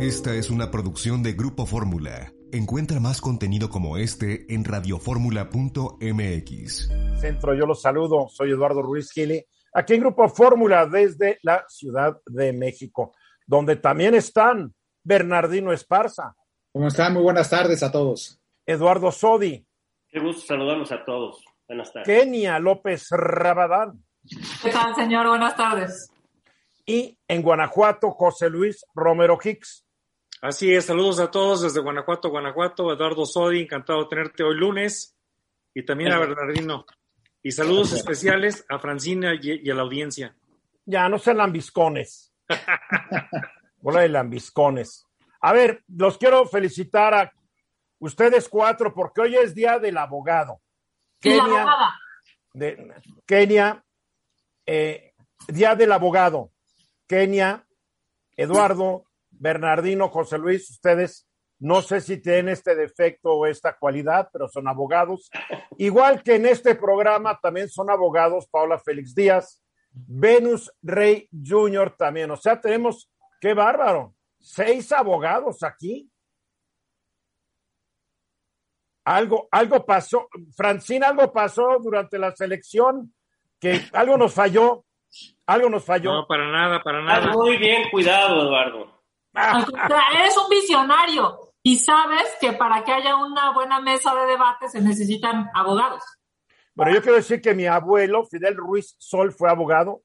Esta es una producción de Grupo Fórmula. Encuentra más contenido como este en radioformula.mx. Centro, yo los saludo. Soy Eduardo Ruiz Gili, aquí en Grupo Fórmula desde la Ciudad de México, donde también están Bernardino Esparza. ¿Cómo están? Muy buenas tardes a todos. Eduardo Sodi. Qué gusto saludarlos a todos. Buenas tardes. Kenia López Rabadán. ¿Qué tal, señor? Buenas tardes. Y en Guanajuato, José Luis Romero Hicks. Así es, saludos a todos desde Guanajuato, Guanajuato. Eduardo Sodi, encantado de tenerte hoy lunes. Y también a Bernardino. Y saludos especiales a Francina y, y a la audiencia. Ya, no sean lambiscones. Bola de lambiscones. A ver, los quiero felicitar a ustedes cuatro porque hoy es Día del Abogado. Kenia, abogada. de, Kenia, eh, Día del Abogado. Kenia, Eduardo, Bernardino, José Luis, ustedes no sé si tienen este defecto o esta cualidad, pero son abogados. Igual que en este programa también son abogados Paula Félix Díaz, Venus Rey Jr. también. O sea, tenemos, qué bárbaro, seis abogados aquí. Algo, algo pasó, Francina, algo pasó durante la selección, que algo nos falló, algo nos falló. No, para nada, para Estás nada. muy bien cuidado, Eduardo. Al contrario, eres un visionario y sabes que para que haya una buena mesa de debate se necesitan abogados. Bueno, yo quiero decir que mi abuelo, Fidel Ruiz Sol, fue abogado,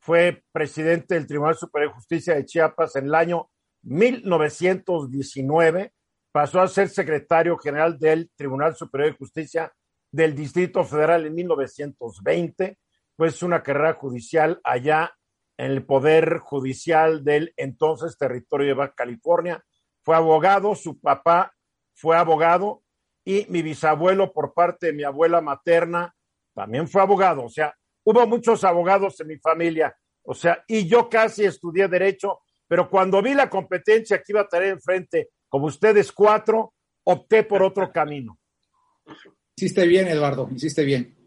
fue presidente del Tribunal Superior de Justicia de Chiapas en el año 1919, pasó a ser secretario general del Tribunal Superior de Justicia del Distrito Federal en 1920, pues una carrera judicial allá en el Poder Judicial del entonces territorio de Baja California. Fue abogado, su papá fue abogado y mi bisabuelo por parte de mi abuela materna también fue abogado. O sea, hubo muchos abogados en mi familia. O sea, y yo casi estudié derecho, pero cuando vi la competencia que iba a tener enfrente, como ustedes cuatro, opté por otro camino. Hiciste bien, Eduardo, hiciste bien.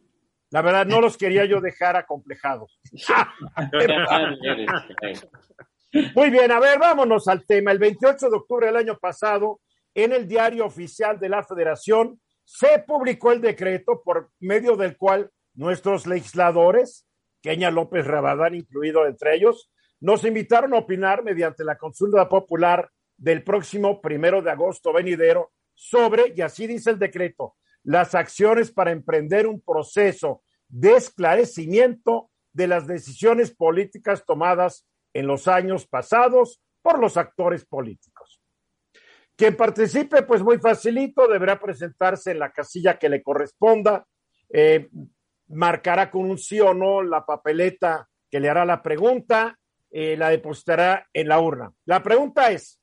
La verdad, no los quería yo dejar acomplejados. Muy bien, a ver, vámonos al tema. El 28 de octubre del año pasado, en el diario oficial de la Federación, se publicó el decreto por medio del cual nuestros legisladores, Kenia López Rabadán incluido entre ellos, nos invitaron a opinar mediante la consulta popular del próximo primero de agosto venidero sobre, y así dice el decreto, las acciones para emprender un proceso de esclarecimiento de las decisiones políticas tomadas en los años pasados por los actores políticos. Quien participe, pues muy facilito, deberá presentarse en la casilla que le corresponda, eh, marcará con un sí o no la papeleta que le hará la pregunta, eh, la depositará en la urna. La pregunta es,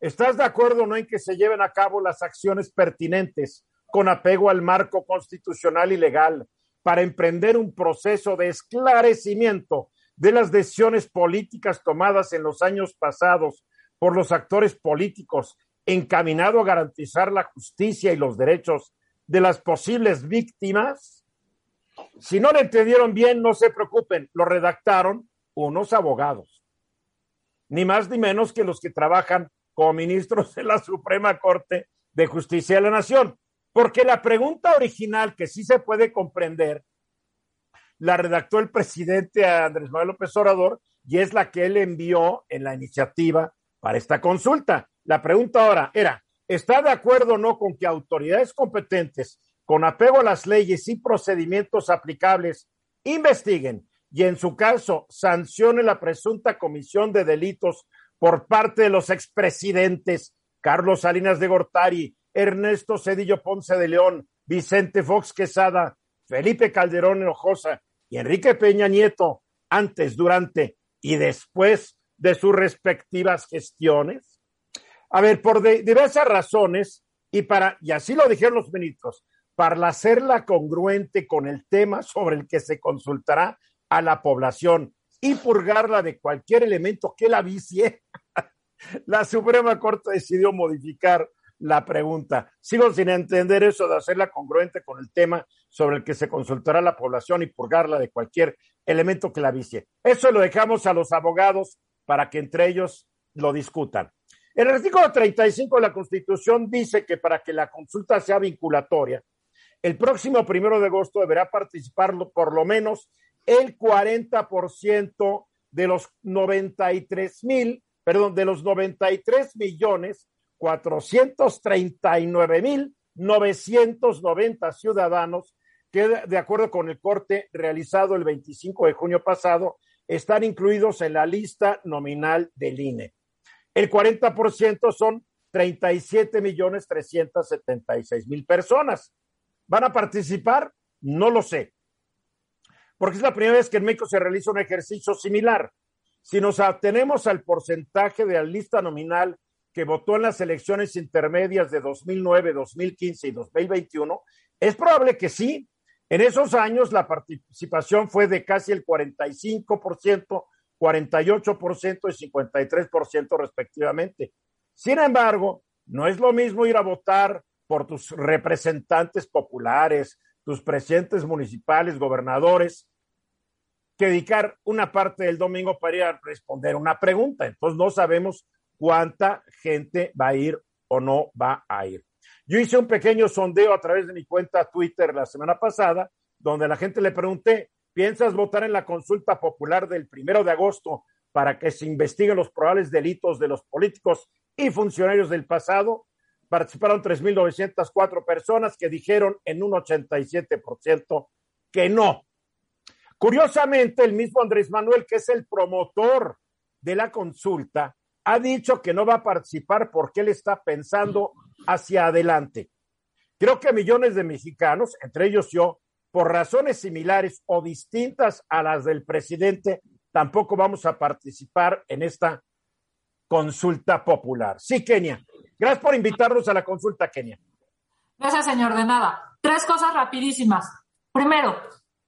¿estás de acuerdo o no en que se lleven a cabo las acciones pertinentes con apego al marco constitucional y legal para emprender un proceso de esclarecimiento de las decisiones políticas tomadas en los años pasados por los actores políticos encaminado a garantizar la justicia y los derechos de las posibles víctimas? Si no lo entendieron bien, no se preocupen, lo redactaron unos abogados, ni más ni menos que los que trabajan como ministros de la Suprema Corte de Justicia de la Nación. Porque la pregunta original, que sí se puede comprender, la redactó el presidente Andrés Manuel López Obrador y es la que él envió en la iniciativa para esta consulta. La pregunta ahora era, ¿está de acuerdo o no con que autoridades competentes, con apego a las leyes y procedimientos aplicables, investiguen y en su caso sancionen la presunta comisión de delitos por parte de los expresidentes Carlos Salinas de Gortari, Ernesto Cedillo Ponce de León, Vicente Fox Quesada, Felipe Calderón Hinojosa y Enrique Peña Nieto, antes, durante y después de sus respectivas gestiones? A ver, por diversas razones, y para, y así lo dijeron los ministros, para hacerla congruente con el tema sobre el que se consultará a la población y purgarla de cualquier elemento que la vicie, la Suprema Corte decidió modificar la pregunta. Sigo sin entender eso de hacerla congruente con el tema sobre el que se consultará la población y purgarla de cualquier elemento que la vicie. Eso lo dejamos a los abogados para que entre ellos lo discutan. El artículo 35 de la Constitución dice que para que la consulta sea vinculatoria, el próximo primero de agosto deberá participar por lo menos el 40% de los 93 mil, perdón, de los 93 millones 439 mil 990 ciudadanos que, de acuerdo con el corte realizado el 25 de junio pasado, están incluidos en la lista nominal del INE. El 40% son 37 millones 376 mil personas. ¿Van a participar? No lo sé. Porque es la primera vez que en México se realiza un ejercicio similar. Si nos atenemos al porcentaje de la lista nominal que votó en las elecciones intermedias de 2009, 2015 y 2021, es probable que sí. En esos años la participación fue de casi el 45%, 48% y 53% respectivamente. Sin embargo, no es lo mismo ir a votar por tus representantes populares, tus presidentes municipales, gobernadores, que dedicar una parte del domingo para ir a responder una pregunta. Entonces no sabemos cuánta gente va a ir o no va a ir. Yo hice un pequeño sondeo a través de mi cuenta Twitter la semana pasada, donde la gente le pregunté, ¿piensas votar en la consulta popular del primero de agosto para que se investiguen los probables delitos de los políticos y funcionarios del pasado? Participaron 3.904 personas que dijeron en un 87% que no. Curiosamente, el mismo Andrés Manuel, que es el promotor de la consulta, ha dicho que no va a participar porque él está pensando hacia adelante. Creo que millones de mexicanos, entre ellos yo, por razones similares o distintas a las del presidente, tampoco vamos a participar en esta consulta popular. Sí, Kenia. Gracias por invitarnos a la consulta, Kenia. Gracias, señor. De nada. Tres cosas rapidísimas. Primero,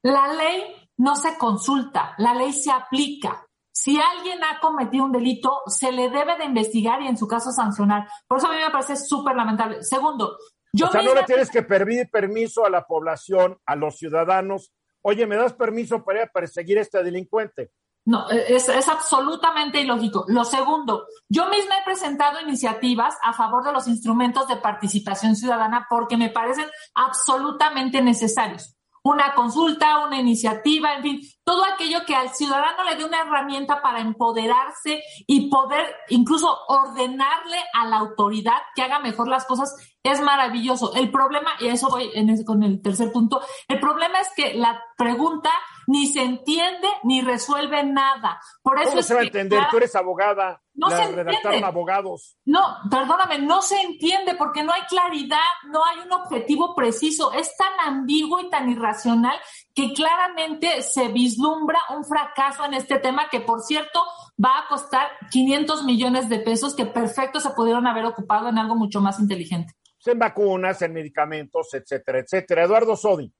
la ley no se consulta, la ley se aplica. Si alguien ha cometido un delito, se le debe de investigar y en su caso sancionar. Por eso a mí me parece súper lamentable. Segundo, yo... O sea, no le tienes que pedir permiso a la población, a los ciudadanos. Oye, ¿me das permiso para perseguir a este delincuente? No, es, es, absolutamente ilógico. Lo segundo, yo misma he presentado iniciativas a favor de los instrumentos de participación ciudadana porque me parecen absolutamente necesarios una consulta, una iniciativa, en fin, todo aquello que al ciudadano le dé una herramienta para empoderarse y poder incluso ordenarle a la autoridad que haga mejor las cosas es maravilloso. El problema, y eso voy en con el tercer punto, el problema es que la pregunta ni se entiende ni resuelve nada. Por eso ¿Cómo se va a entender? Tú eres abogada. No se redactaron abogados. No, perdóname, no se entiende porque no hay claridad, no hay un objetivo preciso. Es tan ambiguo y tan irracional que claramente se vislumbra un fracaso en este tema que, por cierto, va a costar 500 millones de pesos que perfecto se pudieron haber ocupado en algo mucho más inteligente. En vacunas, en medicamentos, etcétera, etcétera. Eduardo Sodi.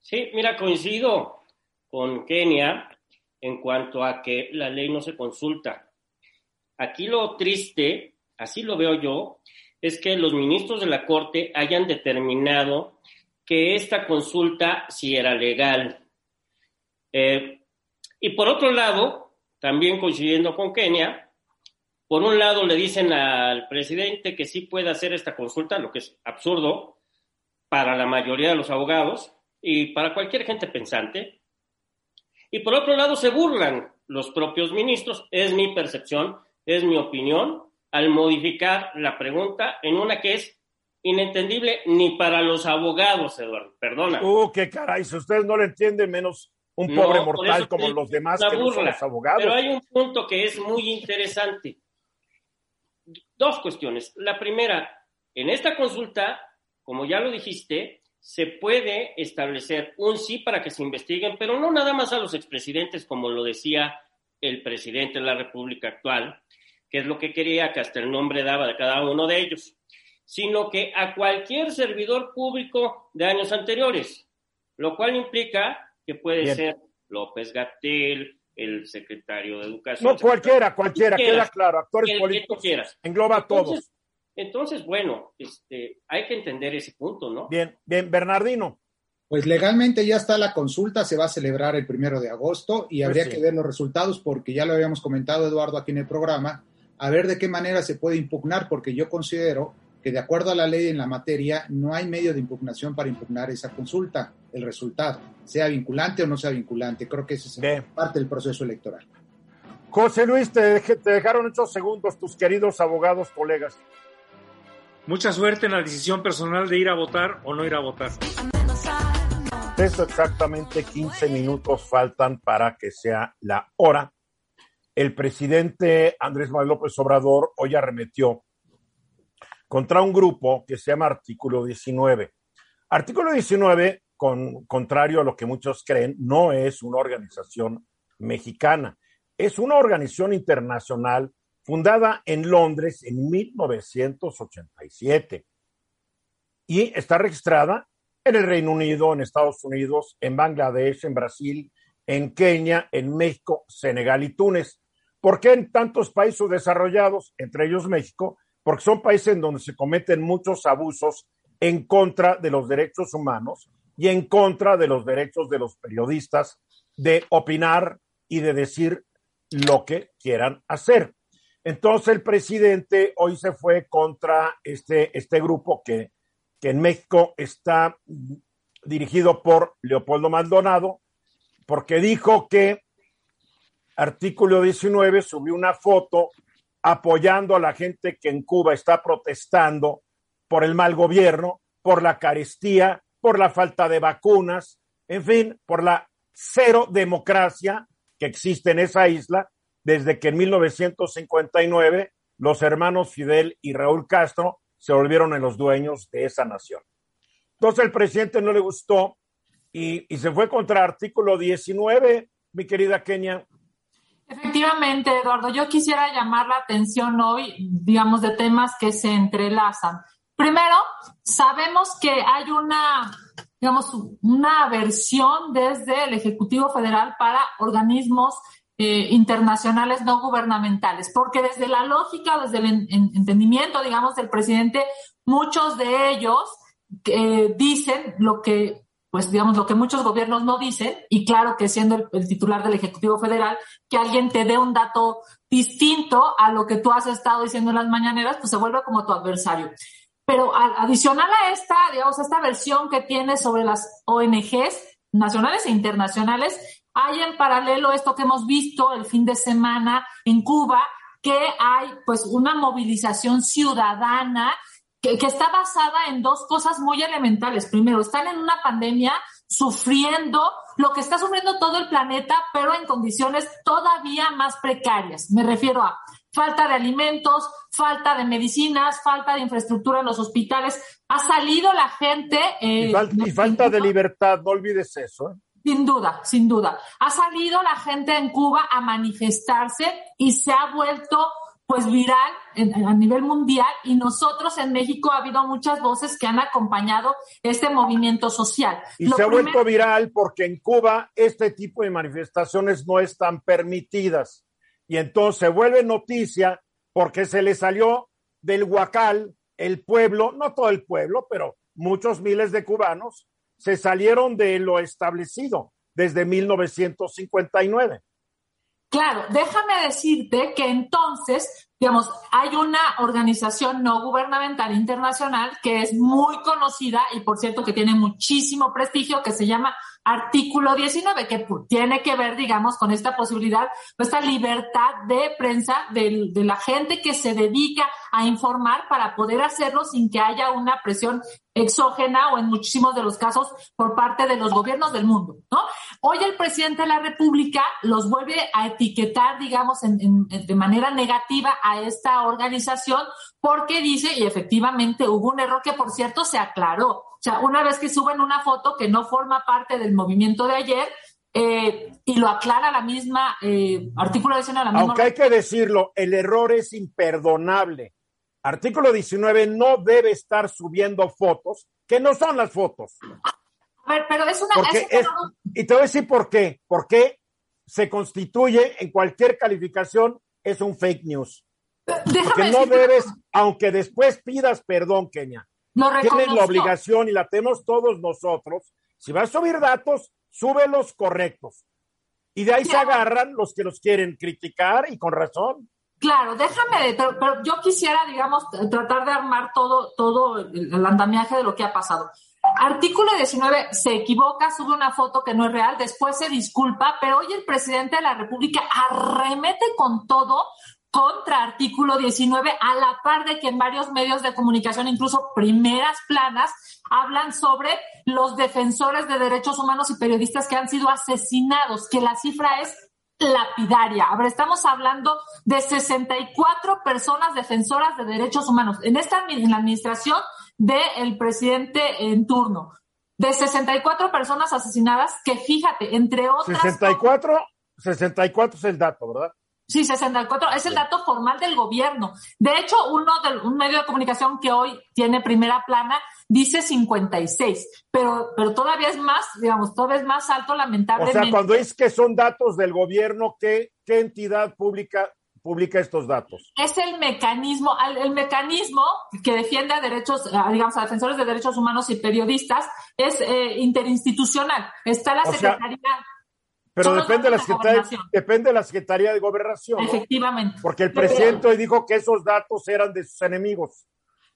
Sí, mira, coincido con Kenia en cuanto a que la ley no se consulta. Aquí lo triste, así lo veo yo, es que los ministros de la Corte hayan determinado que esta consulta sí era legal. Eh, y por otro lado, también coincidiendo con Kenia, por un lado le dicen al presidente que sí puede hacer esta consulta, lo que es absurdo para la mayoría de los abogados y para cualquier gente pensante, y por otro lado, se burlan los propios ministros, es mi percepción, es mi opinión, al modificar la pregunta en una que es inentendible ni para los abogados, Eduardo. Perdona. Uh, qué caray, si ustedes no lo entienden, menos un pobre mortal como los demás que no son los abogados. Pero hay un punto que es muy interesante. Dos cuestiones. La primera, en esta consulta, como ya lo dijiste, se puede establecer un sí para que se investiguen, pero no nada más a los expresidentes, como lo decía el presidente de la República actual, que es lo que quería, que hasta el nombre daba de cada uno de ellos, sino que a cualquier servidor público de años anteriores, lo cual implica que puede ser López Gatel, el secretario de Educación. No, cualquiera, cualquiera, queda claro, actores políticos. Engloba a todos. Entonces, bueno, este, hay que entender ese punto, ¿no? Bien, bien, Bernardino. Pues legalmente ya está la consulta, se va a celebrar el primero de agosto y pues habría que ver los resultados porque ya lo habíamos comentado, Eduardo, aquí en el programa. a ver de qué manera se puede impugnar, porque yo considero que de acuerdo a la ley en la materia no hay medio de impugnación para impugnar esa consulta, el resultado, sea vinculante o no sea vinculante. Creo que esa es parte del proceso electoral. José Luis, te, te dejaron estos segundos tus queridos abogados, colegas. Mucha suerte en la decisión personal de ir a votar o no ir a votar. Eso exactamente 15 minutos faltan para que sea la hora. El presidente Andrés Manuel López Obrador hoy arremetió contra un grupo que se llama Artículo 19. Artículo 19, con, contrario a lo que muchos creen, no es una organización mexicana, es una organización internacional fundada en Londres en 1987 y está registrada en el Reino Unido, en Estados Unidos, en Bangladesh, en Brasil, en Kenia, en México, Senegal y Túnez. ¿Por qué en tantos países desarrollados, entre ellos México? Porque son países en donde se cometen muchos abusos en contra de los derechos humanos y en contra de los derechos de los periodistas de opinar y de decir lo que quieran hacer. Entonces el presidente hoy se fue contra este, este grupo que, que en México está dirigido por Leopoldo Maldonado, porque dijo que artículo 19 subió una foto apoyando a la gente que en Cuba está protestando por el mal gobierno, por la carestía, por la falta de vacunas, en fin, por la cero democracia que existe en esa isla desde que en 1959 los hermanos Fidel y Raúl Castro se volvieron en los dueños de esa nación. Entonces el presidente no le gustó y, y se fue contra artículo 19, mi querida Kenia. Efectivamente, Eduardo, yo quisiera llamar la atención hoy, digamos, de temas que se entrelazan. Primero, sabemos que hay una, digamos, una versión desde el Ejecutivo Federal para organismos eh, internacionales no gubernamentales, porque desde la lógica, desde el entendimiento, digamos, del presidente, muchos de ellos eh, dicen lo que, pues digamos, lo que muchos gobiernos no dicen, y claro que siendo el, titular del Ejecutivo Federal, que alguien te dé un dato distinto a lo que tú has estado diciendo en las mañaneras, pues se vuelve como tu adversario. Pero adicional a esta, digamos, a esta versión que tiene sobre las ONGs nacionales e internacionales, hay en paralelo esto que hemos visto el fin de semana en Cuba, que hay pues una movilización ciudadana que, que, está basada en dos cosas muy elementales. Primero, están en una pandemia sufriendo lo que está sufriendo todo el planeta, pero en condiciones todavía más precarias. Me refiero a falta de alimentos, falta de medicinas, falta de infraestructura en los hospitales. Ha salido la gente. Eh, y, falta de libertad, no olvides eso. ¿eh? Sin duda, sin duda. Ha salido la gente en Cuba a manifestarse y se ha vuelto pues viral a nivel mundial y nosotros en México ha habido muchas voces que han acompañado este movimiento social. Y se ha vuelto viral porque en Cuba este tipo de manifestaciones no están permitidas y entonces se vuelve noticia porque se le salió del Huacal el pueblo, no todo el pueblo, pero muchos miles de cubanos se salieron de lo establecido desde 1959. Claro, déjame decirte que entonces, digamos, hay una organización no gubernamental internacional que es muy conocida y por cierto que tiene muchísimo prestigio, que se llama artículo 19, que tiene que ver, digamos, con esta posibilidad, esta libertad de prensa de, de, la gente que se dedica a informar para poder hacerlo sin que haya una presión exógena o en muchísimos de los casos por parte de los gobiernos del mundo, ¿no? Hoy el presidente de la República los vuelve a etiquetar, digamos, en, en, de manera negativa a esta organización porque dice, y efectivamente hubo un error que por cierto se aclaró, o sea, una vez que suben una foto que no forma parte del movimiento de ayer, eh, y lo aclara la misma eh, artículo 19. La misma Aunque hay que decirlo, el error es imperdonable. Artículo 19 no debe estar subiendo fotos que no son las fotos. A ver, pero es una... Es y te voy a decir por qué. Porque se constituye en cualquier calificación, es un fake news. Porque no debes, aunque después pidas perdón, Kenia, tienes la obligación y la tenemos todos nosotros. Si vas a subir datos, sube los correctos. Y de ahí se agarran los que los quieren criticar y con razón. Claro, déjame, pero, yo quisiera, digamos, tratar de armar todo, todo el andamiaje de lo que ha pasado. Artículo 19 se equivoca, sube una foto que no es real, después se disculpa, pero hoy el presidente de la República arremete con todo contra artículo 19, a la par de que en varios medios de comunicación, incluso primeras planas, hablan sobre los defensores de derechos humanos y periodistas que han sido asesinados, que la cifra es lapidaria. A ver, estamos hablando de 64 personas defensoras de derechos humanos en esta en la administración del presidente en turno. De 64 personas asesinadas, que fíjate, entre otras. 64, 64 es el dato, ¿verdad? Sí, 64 es el dato formal del gobierno. De hecho, uno de un medio de comunicación que hoy tiene primera plana dice 56, pero, pero todavía es más, digamos, todavía es más alto, lamentablemente. O sea, cuando es que son datos del gobierno, ¿qué, qué entidad pública publica estos datos? Es el mecanismo, el, mecanismo que defiende a derechos, digamos, a defensores de derechos humanos y periodistas es eh, interinstitucional. Está la Secretaría. Pero depende de, la Secretaría, depende de la Secretaría de Gobernación. Efectivamente. Porque el presidente hoy dijo que esos datos eran de sus enemigos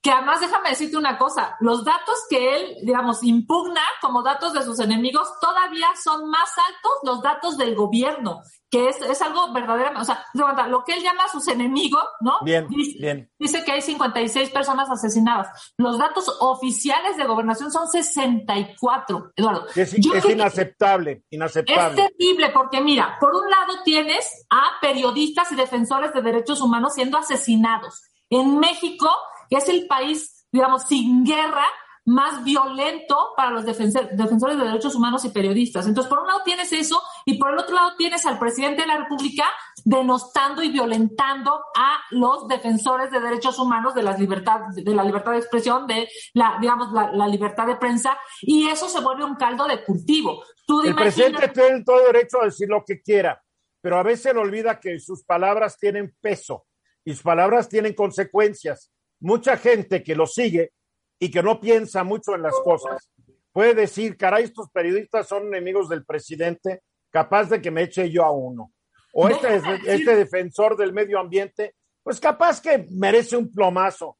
que además déjame decirte una cosa, los datos que él, digamos, impugna como datos de sus enemigos todavía son más altos los datos del gobierno, que es, es algo verdaderamente, o sea, lo que él llama a sus enemigos, ¿no? Bien, dice, bien. Dice que hay 56 personas asesinadas. Los datos oficiales de gobernación son 64, Eduardo. Es, es inaceptable, inaceptable. Es terrible porque mira, por un lado tienes a periodistas y defensores de derechos humanos siendo asesinados. En México que es el país, digamos, sin guerra más violento para los defensores de derechos humanos y periodistas. Entonces, por un lado tienes eso y por el otro lado tienes al presidente de la República denostando y violentando a los defensores de derechos humanos, de, las libertades, de la libertad de expresión, de la, digamos, la, libertad de prensa, y eso se vuelve un caldo de cultivo. el presidente tiene todo derecho a decir lo que quiera, pero a veces olvida que sus palabras tienen peso y sus palabras tienen consecuencias mucha gente que lo sigue y que no piensa mucho en las cosas puede decir, caray, estos periodistas son enemigos del presidente, capaz de que me eche yo a uno. O este, este defensor del medio ambiente, pues capaz que merece un plomazo.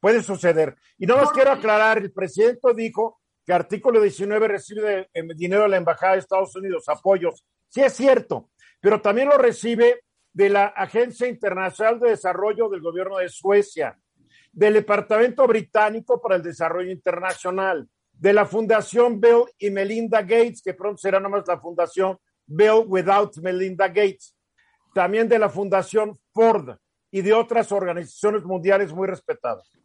Puede suceder. Y no más quiero aclarar, el presidente dijo que artículo 19 recibe eh, dinero de la Embajada de Estados Unidos, apoyos. Sí es cierto, pero también lo recibe de la Agencia Internacional de Desarrollo del Gobierno de Suecia del Departamento Británico para el Desarrollo Internacional, de la Fundación Bill y Melinda Gates, que pronto será nomás la Fundación Bill Without Melinda Gates, también de la Fundación Ford y de otras organizaciones mundiales muy respetadas.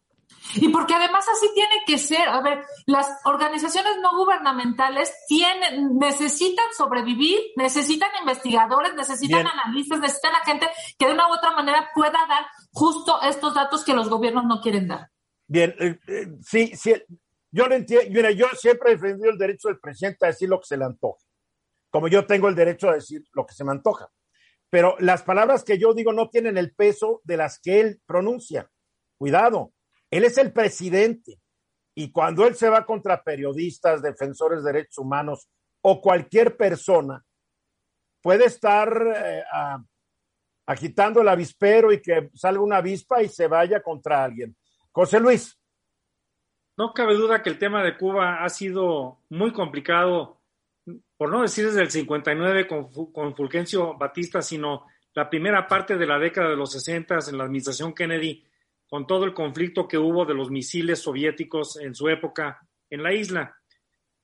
Y porque además así tiene que ser. A ver, las organizaciones no gubernamentales tienen, necesitan sobrevivir, necesitan investigadores, necesitan analistas, necesitan a gente que de una u otra manera pueda dar justo estos datos que los gobiernos no quieren dar. Bien, eh, eh, sí, sí, yo lo entiendo. Mira, yo siempre he defendido el derecho del presidente a decir lo que se le antoja, como yo tengo el derecho a decir lo que se me antoja. Pero las palabras que yo digo no tienen el peso de las que él pronuncia. Cuidado, él es el presidente y cuando él se va contra periodistas, defensores de derechos humanos o cualquier persona, puede estar eh, agitando el avispero y que salga una avispa y se vaya contra alguien. José Luis. No cabe duda que el tema de Cuba ha sido muy complicado, por no decir desde el 59 con, con Fulgencio Batista, sino la primera parte de la década de los 60 en la administración Kennedy con todo el conflicto que hubo de los misiles soviéticos en su época en la isla.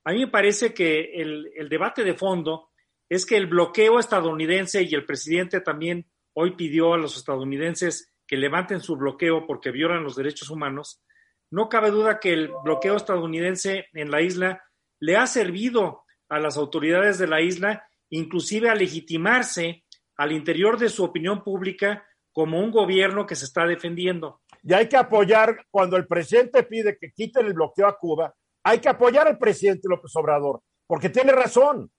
A mí me parece que el, debate de fondo es que el bloqueo estadounidense y el presidente también hoy pidió a los estadounidenses que levanten su bloqueo porque violan los derechos humanos. No cabe duda que el bloqueo estadounidense en la isla le ha servido a las autoridades de la isla, inclusive a legitimarse al interior de su opinión pública como un gobierno que se está defendiendo. Y hay que apoyar, cuando el presidente pide que quiten el bloqueo a Cuba, hay que apoyar al presidente López Obrador, porque tiene razón.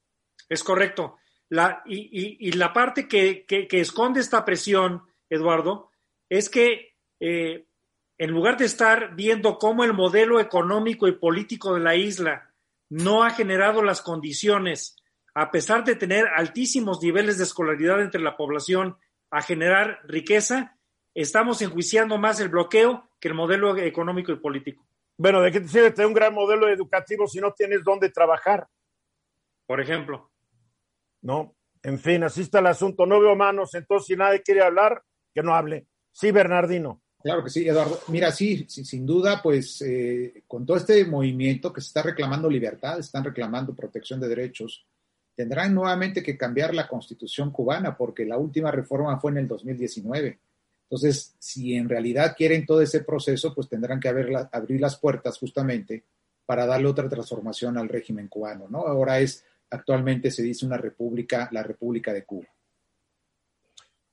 Es correcto. La, y, la parte que, esconde esta presión, Eduardo, es que eh, en lugar de estar viendo cómo el modelo económico y político de la isla no ha generado las condiciones, a pesar de tener altísimos niveles de escolaridad entre la población a generar riqueza, estamos enjuiciando más el bloqueo que el modelo económico y político. Bueno, ¿de qué te sirve tener un gran modelo educativo si no tienes dónde trabajar? Por ejemplo. No, en fin, así está el asunto. No veo manos, entonces si nadie quiere hablar, que no hable. Sí, Bernardino. Claro que sí, Eduardo. Mira, sí, sin duda, pues eh, con todo este movimiento que se está reclamando libertad, están reclamando protección de derechos, tendrán nuevamente que cambiar la constitución cubana porque la última reforma fue en el 2019. Entonces, si en realidad quieren todo ese proceso, pues tendrán que abrir las puertas justamente para darle otra transformación al régimen cubano, ¿no? Ahora es, actualmente se dice una república, la República de Cuba.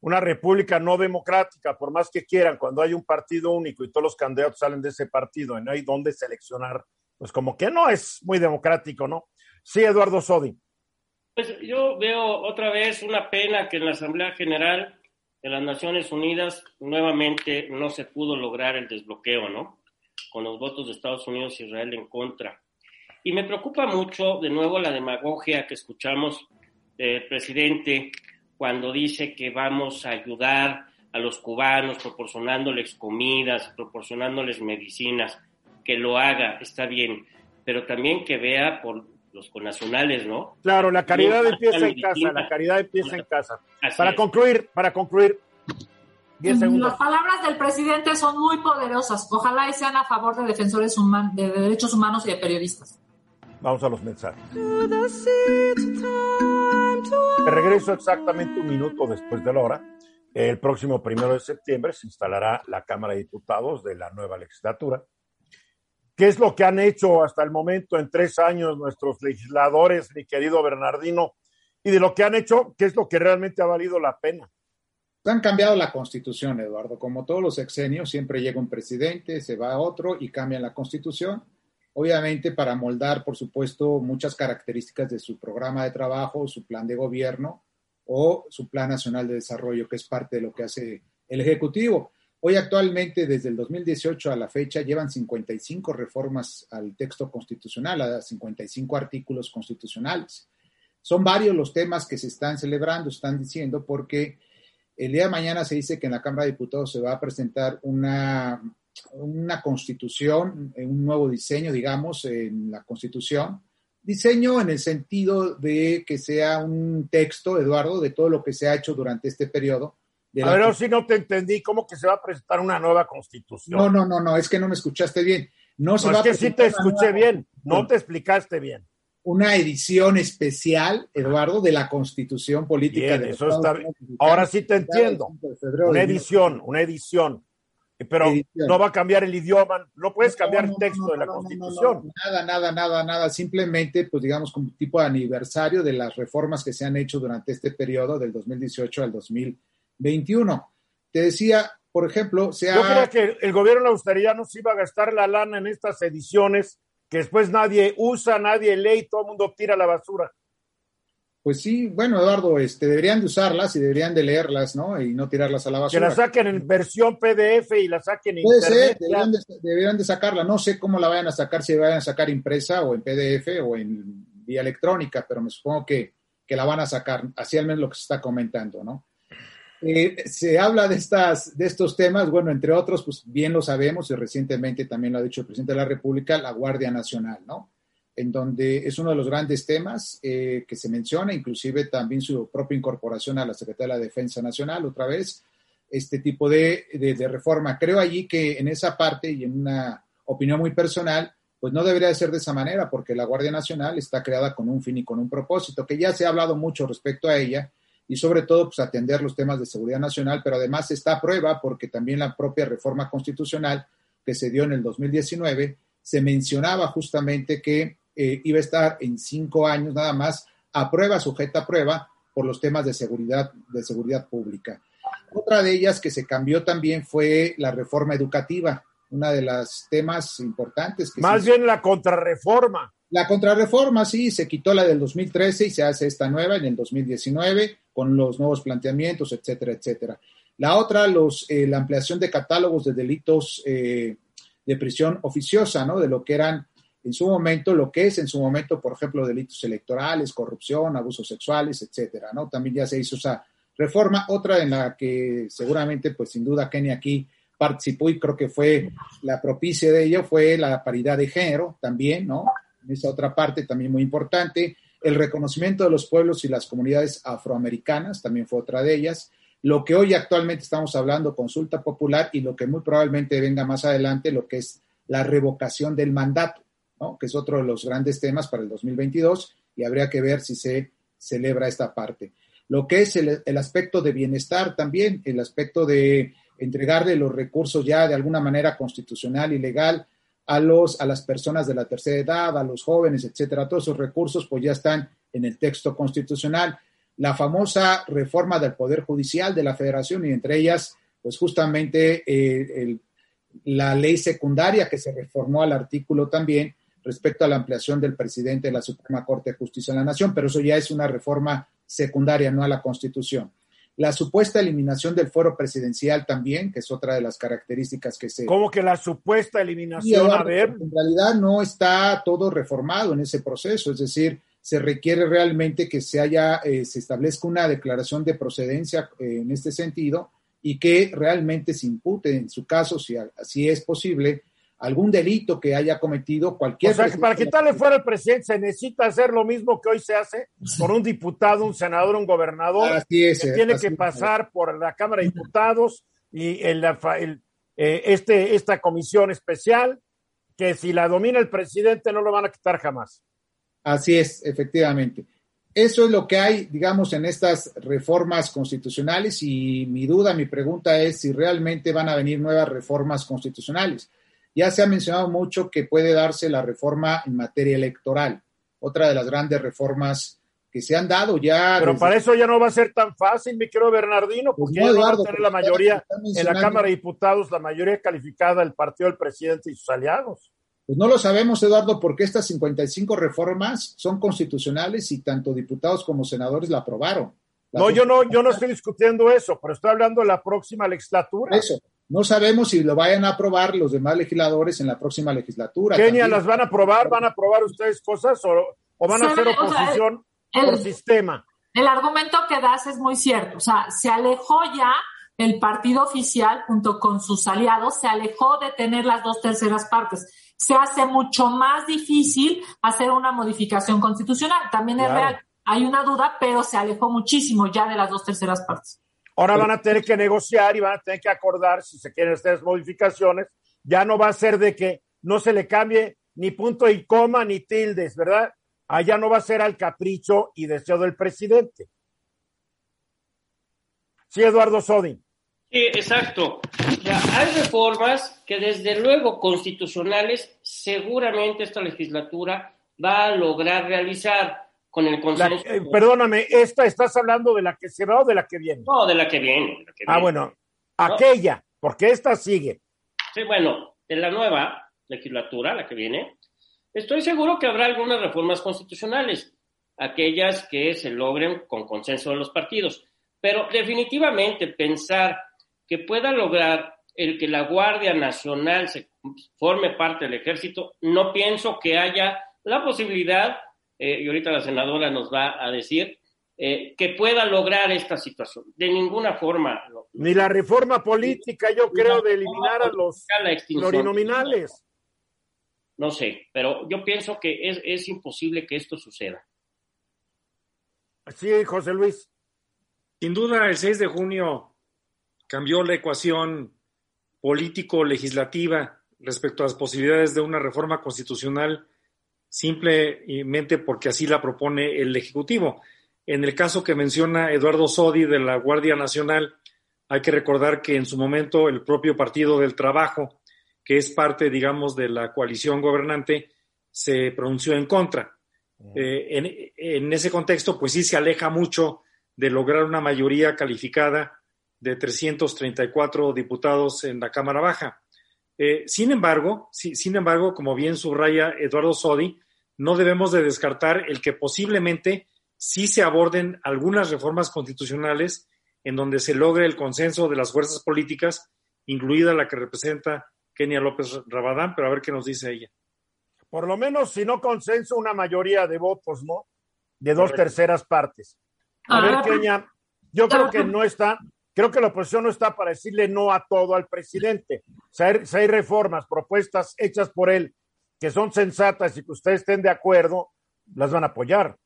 Una república no democrática, por más que quieran, cuando hay un partido único y todos los candidatos salen de ese partido y no hay dónde seleccionar, pues como que no es muy democrático, ¿no? Sí, Eduardo Sodi. Pues yo veo otra vez una pena que en la Asamblea General de las Naciones Unidas nuevamente no se pudo lograr el desbloqueo, ¿no? Con los votos de Estados Unidos e Israel en contra. Y me preocupa mucho, de nuevo, la demagogia que escuchamos del presidente cuando dice que vamos a ayudar a los cubanos proporcionándoles comidas, proporcionándoles medicinas, que lo haga, está bien, pero también que vea por los connacionales, ¿no? Claro, la caridad empieza en casa, la caridad empieza en casa. para concluir, para concluir, Las palabras del presidente son muy poderosas. Ojalá y sean a favor de defensores de derechos humanos y de periodistas. Vamos a los mensajes. Me regreso exactamente un minuto después de la hora. El próximo primero de septiembre se instalará la Cámara de Diputados de la nueva legislatura. ¿Qué es lo que han hecho hasta el momento en tres años nuestros legisladores, mi querido Bernardino? Y de lo que han hecho, ¿qué es lo que realmente ha valido la pena? Han cambiado la constitución, Eduardo. Como todos los sexenios, siempre llega un presidente, se va otro y cambian la constitución. Obviamente para moldar, por supuesto, muchas características de su programa de trabajo, su plan de gobierno o su plan nacional de desarrollo, que es parte de lo que hace el Ejecutivo. Hoy actualmente, desde el 2018 a la fecha, llevan 55 reformas al texto constitucional, a 55 artículos constitucionales. Son varios los temas que se están celebrando, están diciendo, porque el día de mañana se dice que en la Cámara de Diputados se va a presentar una, una constitución, un nuevo diseño, digamos, en la constitución. Diseño en el sentido de que sea un texto, Eduardo, de todo lo que se ha hecho durante este periodo a ver, si no te entendí, ¿cómo que se va a presentar una nueva constitución? No, no, no, no, es que no me escuchaste bien. No, se va es que sí te escuché bien, no te explicaste bien. Una edición especial, Eduardo, de la constitución política de eso está Ahora sí te entiendo. Una edición, una edición. Pero no va a cambiar el idioma, no puedes cambiar el texto de la Constitución. nada, nada, nada, nada. Simplemente, pues digamos, como tipo de aniversario de las reformas que se han hecho durante este periodo del 2018 al 2020 21. Te decía, por ejemplo, se Yo creo que el gobierno australiano se iba a gastar la lana en estas ediciones que después nadie usa, nadie lee y todo el mundo tira la basura. Pues sí, bueno, Eduardo, este, deberían de usarlas y deberían de leerlas, ¿no? Y no tirarlas a la basura. Que las saquen en versión PDF y las saquen en Puede Ser, deberían de, deberían de, sacarla. No sé cómo la vayan a sacar, si vayan a sacar impresa o en PDF o en vía electrónica, pero me supongo que, que la van a sacar, así al menos lo que se está comentando, ¿no? Eh, se habla de, estas, de estos temas, bueno, entre otros, pues bien lo sabemos y recientemente también lo ha dicho el presidente de la República, la Guardia Nacional, ¿no? En donde es uno de los grandes temas eh, que se menciona, inclusive también su propia incorporación a la Secretaría de la Defensa Nacional, otra vez, este tipo de, de, reforma. Creo allí que en esa parte y en una opinión muy personal, pues no debería ser de esa manera, porque la Guardia Nacional está creada con un fin y con un propósito, que ya se ha hablado mucho respecto a ella, y sobre todo pues atender los temas de seguridad nacional, pero además está a prueba porque también la propia reforma constitucional que se dio en el 2019 se mencionaba justamente que eh, iba a estar en cinco años nada más a prueba, sujeta a prueba por los temas de seguridad, de seguridad pública. Otra de ellas que se cambió también fue la reforma educativa, una de las temas importantes. Que Más bien la contrarreforma. La contrarreforma, sí, se quitó la del 2013 y se hace esta nueva en el 2019 con los nuevos planteamientos, etcétera, etcétera. La otra, los, eh, la ampliación de catálogos de delitos eh, de prisión oficiosa, ¿no? De lo que eran en su momento, lo que es en su momento, por ejemplo, delitos electorales, corrupción, abusos sexuales, etcétera, ¿no? También ya se hizo esa reforma. Otra en la que seguramente, pues sin duda, Kenia aquí participó y creo que fue la propicia de ello, fue la paridad de género también, ¿no? Esa otra parte también muy importante. El reconocimiento de los pueblos y las comunidades afroamericanas también fue otra de ellas. Lo que hoy actualmente estamos hablando, consulta popular, y lo que muy probablemente venga más adelante, lo que es la revocación del mandato, ¿no? que es otro de los grandes temas para el 2022 y habría que ver si se celebra esta parte. Lo que es el, el aspecto de bienestar también, el aspecto de entregarle los recursos ya de alguna manera constitucional y legal a, los, a las personas de la tercera edad, a los jóvenes, etcétera. Todos esos recursos pues ya están en el texto constitucional. La famosa reforma del Poder Judicial de la Federación y entre ellas pues justamente eh, la ley secundaria que se reformó al artículo también respecto a la ampliación del presidente de la Suprema Corte de Justicia de la Nación, pero eso ya es una reforma secundaria, no a la Constitución. La supuesta eliminación del foro presidencial también, que es otra de las características que se... ¿Cómo que la supuesta eliminación? a ver. En realidad no está todo reformado en ese proceso, es decir, se requiere realmente que se haya, eh, se establezca una declaración de procedencia eh, en este sentido y que realmente se impute, en su caso, si, si es posible, algún delito que haya cometido cualquier. O sea, que para quitarle fuera al presidente se necesita hacer lo mismo que hoy se hace por un diputado, un senador, un gobernador. Así es. Que tiene que pasar por la Cámara de Diputados y el, eh, este, esta comisión especial, que si la domina el presidente no lo van a quitar jamás. Así es, efectivamente. Eso es lo que hay, digamos, en estas reformas constitucionales y mi duda, mi pregunta es si realmente van a venir nuevas reformas constitucionales ya se ha mencionado mucho que puede darse la reforma en materia electoral, otra de las grandes reformas que se han dado ya. Pero para eso ya no va a ser tan fácil, mi querido Bernardino, porque pues no, va a tener la mayoría en la Cámara de Diputados, la mayoría calificada del partido del presidente y sus aliados. Pues no lo sabemos, Eduardo, porque estas 55 reformas son constitucionales y tanto diputados como senadores la aprobaron. no, yo no, yo no estoy discutiendo eso, pero estoy hablando de la próxima legislatura. Eso, no sabemos si lo vayan a aprobar los demás legisladores en la próxima legislatura. Kenia, ¿las van a aprobar? ¿Van a aprobar ustedes cosas o, van a hacer oposición por sistema? El argumento que das es muy cierto. O sea, se alejó ya el partido oficial junto con sus aliados, se alejó de tener las dos terceras partes. Se hace mucho más difícil hacer una modificación constitucional. También es real. Hay una duda, pero se alejó muchísimo ya de las dos terceras partes. Ahora van a tener que negociar y van a tener que acordar si se quieren hacer modificaciones. Ya no va a ser de que no se le cambie ni punto y coma ni tildes, ¿verdad? Allá no va a ser al capricho y deseo del presidente. Sí, Eduardo Sodin. Sí, exacto. hay reformas que desde luego constitucionales seguramente esta legislatura va a lograr realizar con el consenso. Eh, perdóname, ¿esta estás hablando de la que se va o de la que viene? No, de la que viene. ah, bueno, aquella, porque esta sigue. Sí, bueno, de la nueva legislatura, la que viene, estoy seguro que habrá algunas reformas constitucionales, aquellas que se logren con consenso de los partidos. Pero definitivamente pensar que pueda lograr el que la Guardia Nacional se forme parte del ejército, no pienso que haya la posibilidad eh, y ahorita la senadora nos va a decir, eh, que pueda lograr esta situación. De ninguna forma. Ni la reforma política, yo creo, de eliminar a los plurinominales. No sé, pero yo pienso que es, es imposible que esto suceda. Sí, José Luis. Sin duda, el 6 de junio cambió la ecuación político-legislativa respecto a las posibilidades de una reforma constitucional simplemente porque así la propone el Ejecutivo. En el caso que menciona Eduardo Sodi de la Guardia Nacional, hay que recordar que en su momento el propio Partido del Trabajo, que es parte, digamos, de la coalición gobernante, se pronunció en contra. Eh, en, en, ese contexto, pues sí se aleja mucho de lograr una mayoría calificada de 334 diputados en la Cámara Baja. Eh, sin embargo, sin embargo, como bien subraya Eduardo Sodi, no debemos de descartar el que posiblemente sí se aborden algunas reformas constitucionales en donde se logre el consenso de las fuerzas políticas, incluida la que representa Kenia López Rabadán, pero a ver qué nos dice ella. Por lo menos, si no consenso, una mayoría de votos, ¿no? De dos terceras partes. A ver, Kenia, yo creo que no está, creo que la oposición no está para decirle no a todo al presidente. Si hay, reformas, propuestas hechas por él que son sensatas y que ustedes estén de acuerdo, las van a apoyar.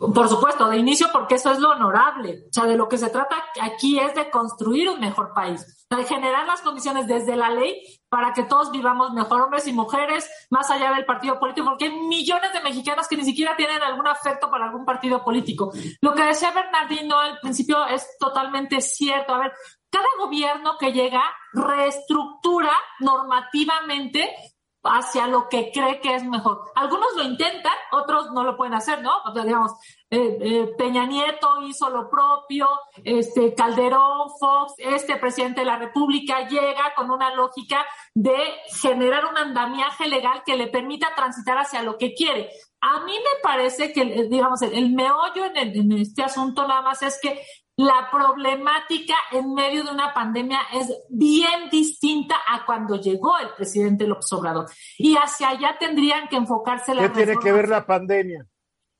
Por supuesto, de inicio, porque eso es lo honorable. O sea, de lo que se trata aquí es de construir un mejor país, de generar las condiciones desde la ley para que todos vivamos mejor, hombres y mujeres, más allá del partido político, porque hay millones de mexicanos que ni siquiera tienen algún afecto para algún partido político. Lo que decía Bernardino al principio es totalmente cierto. A ver, cada gobierno que llega reestructura normativamente hacia lo que cree que es mejor. Algunos lo intentan, otros no lo pueden hacer, ¿no? Digamos, eh, eh, Peña Nieto hizo lo propio, este Calderón, Fox, este presidente de la República llega con una lógica de generar un andamiaje legal que le permita transitar hacia lo que quiere. A mí me parece que, digamos, el, meollo en, en este asunto nada más es que la problemática en medio de una pandemia es bien distinta a cuando llegó el presidente López Obrador. Y hacia allá tendrían que enfocarse las ¿Qué tiene que ver la pandemia?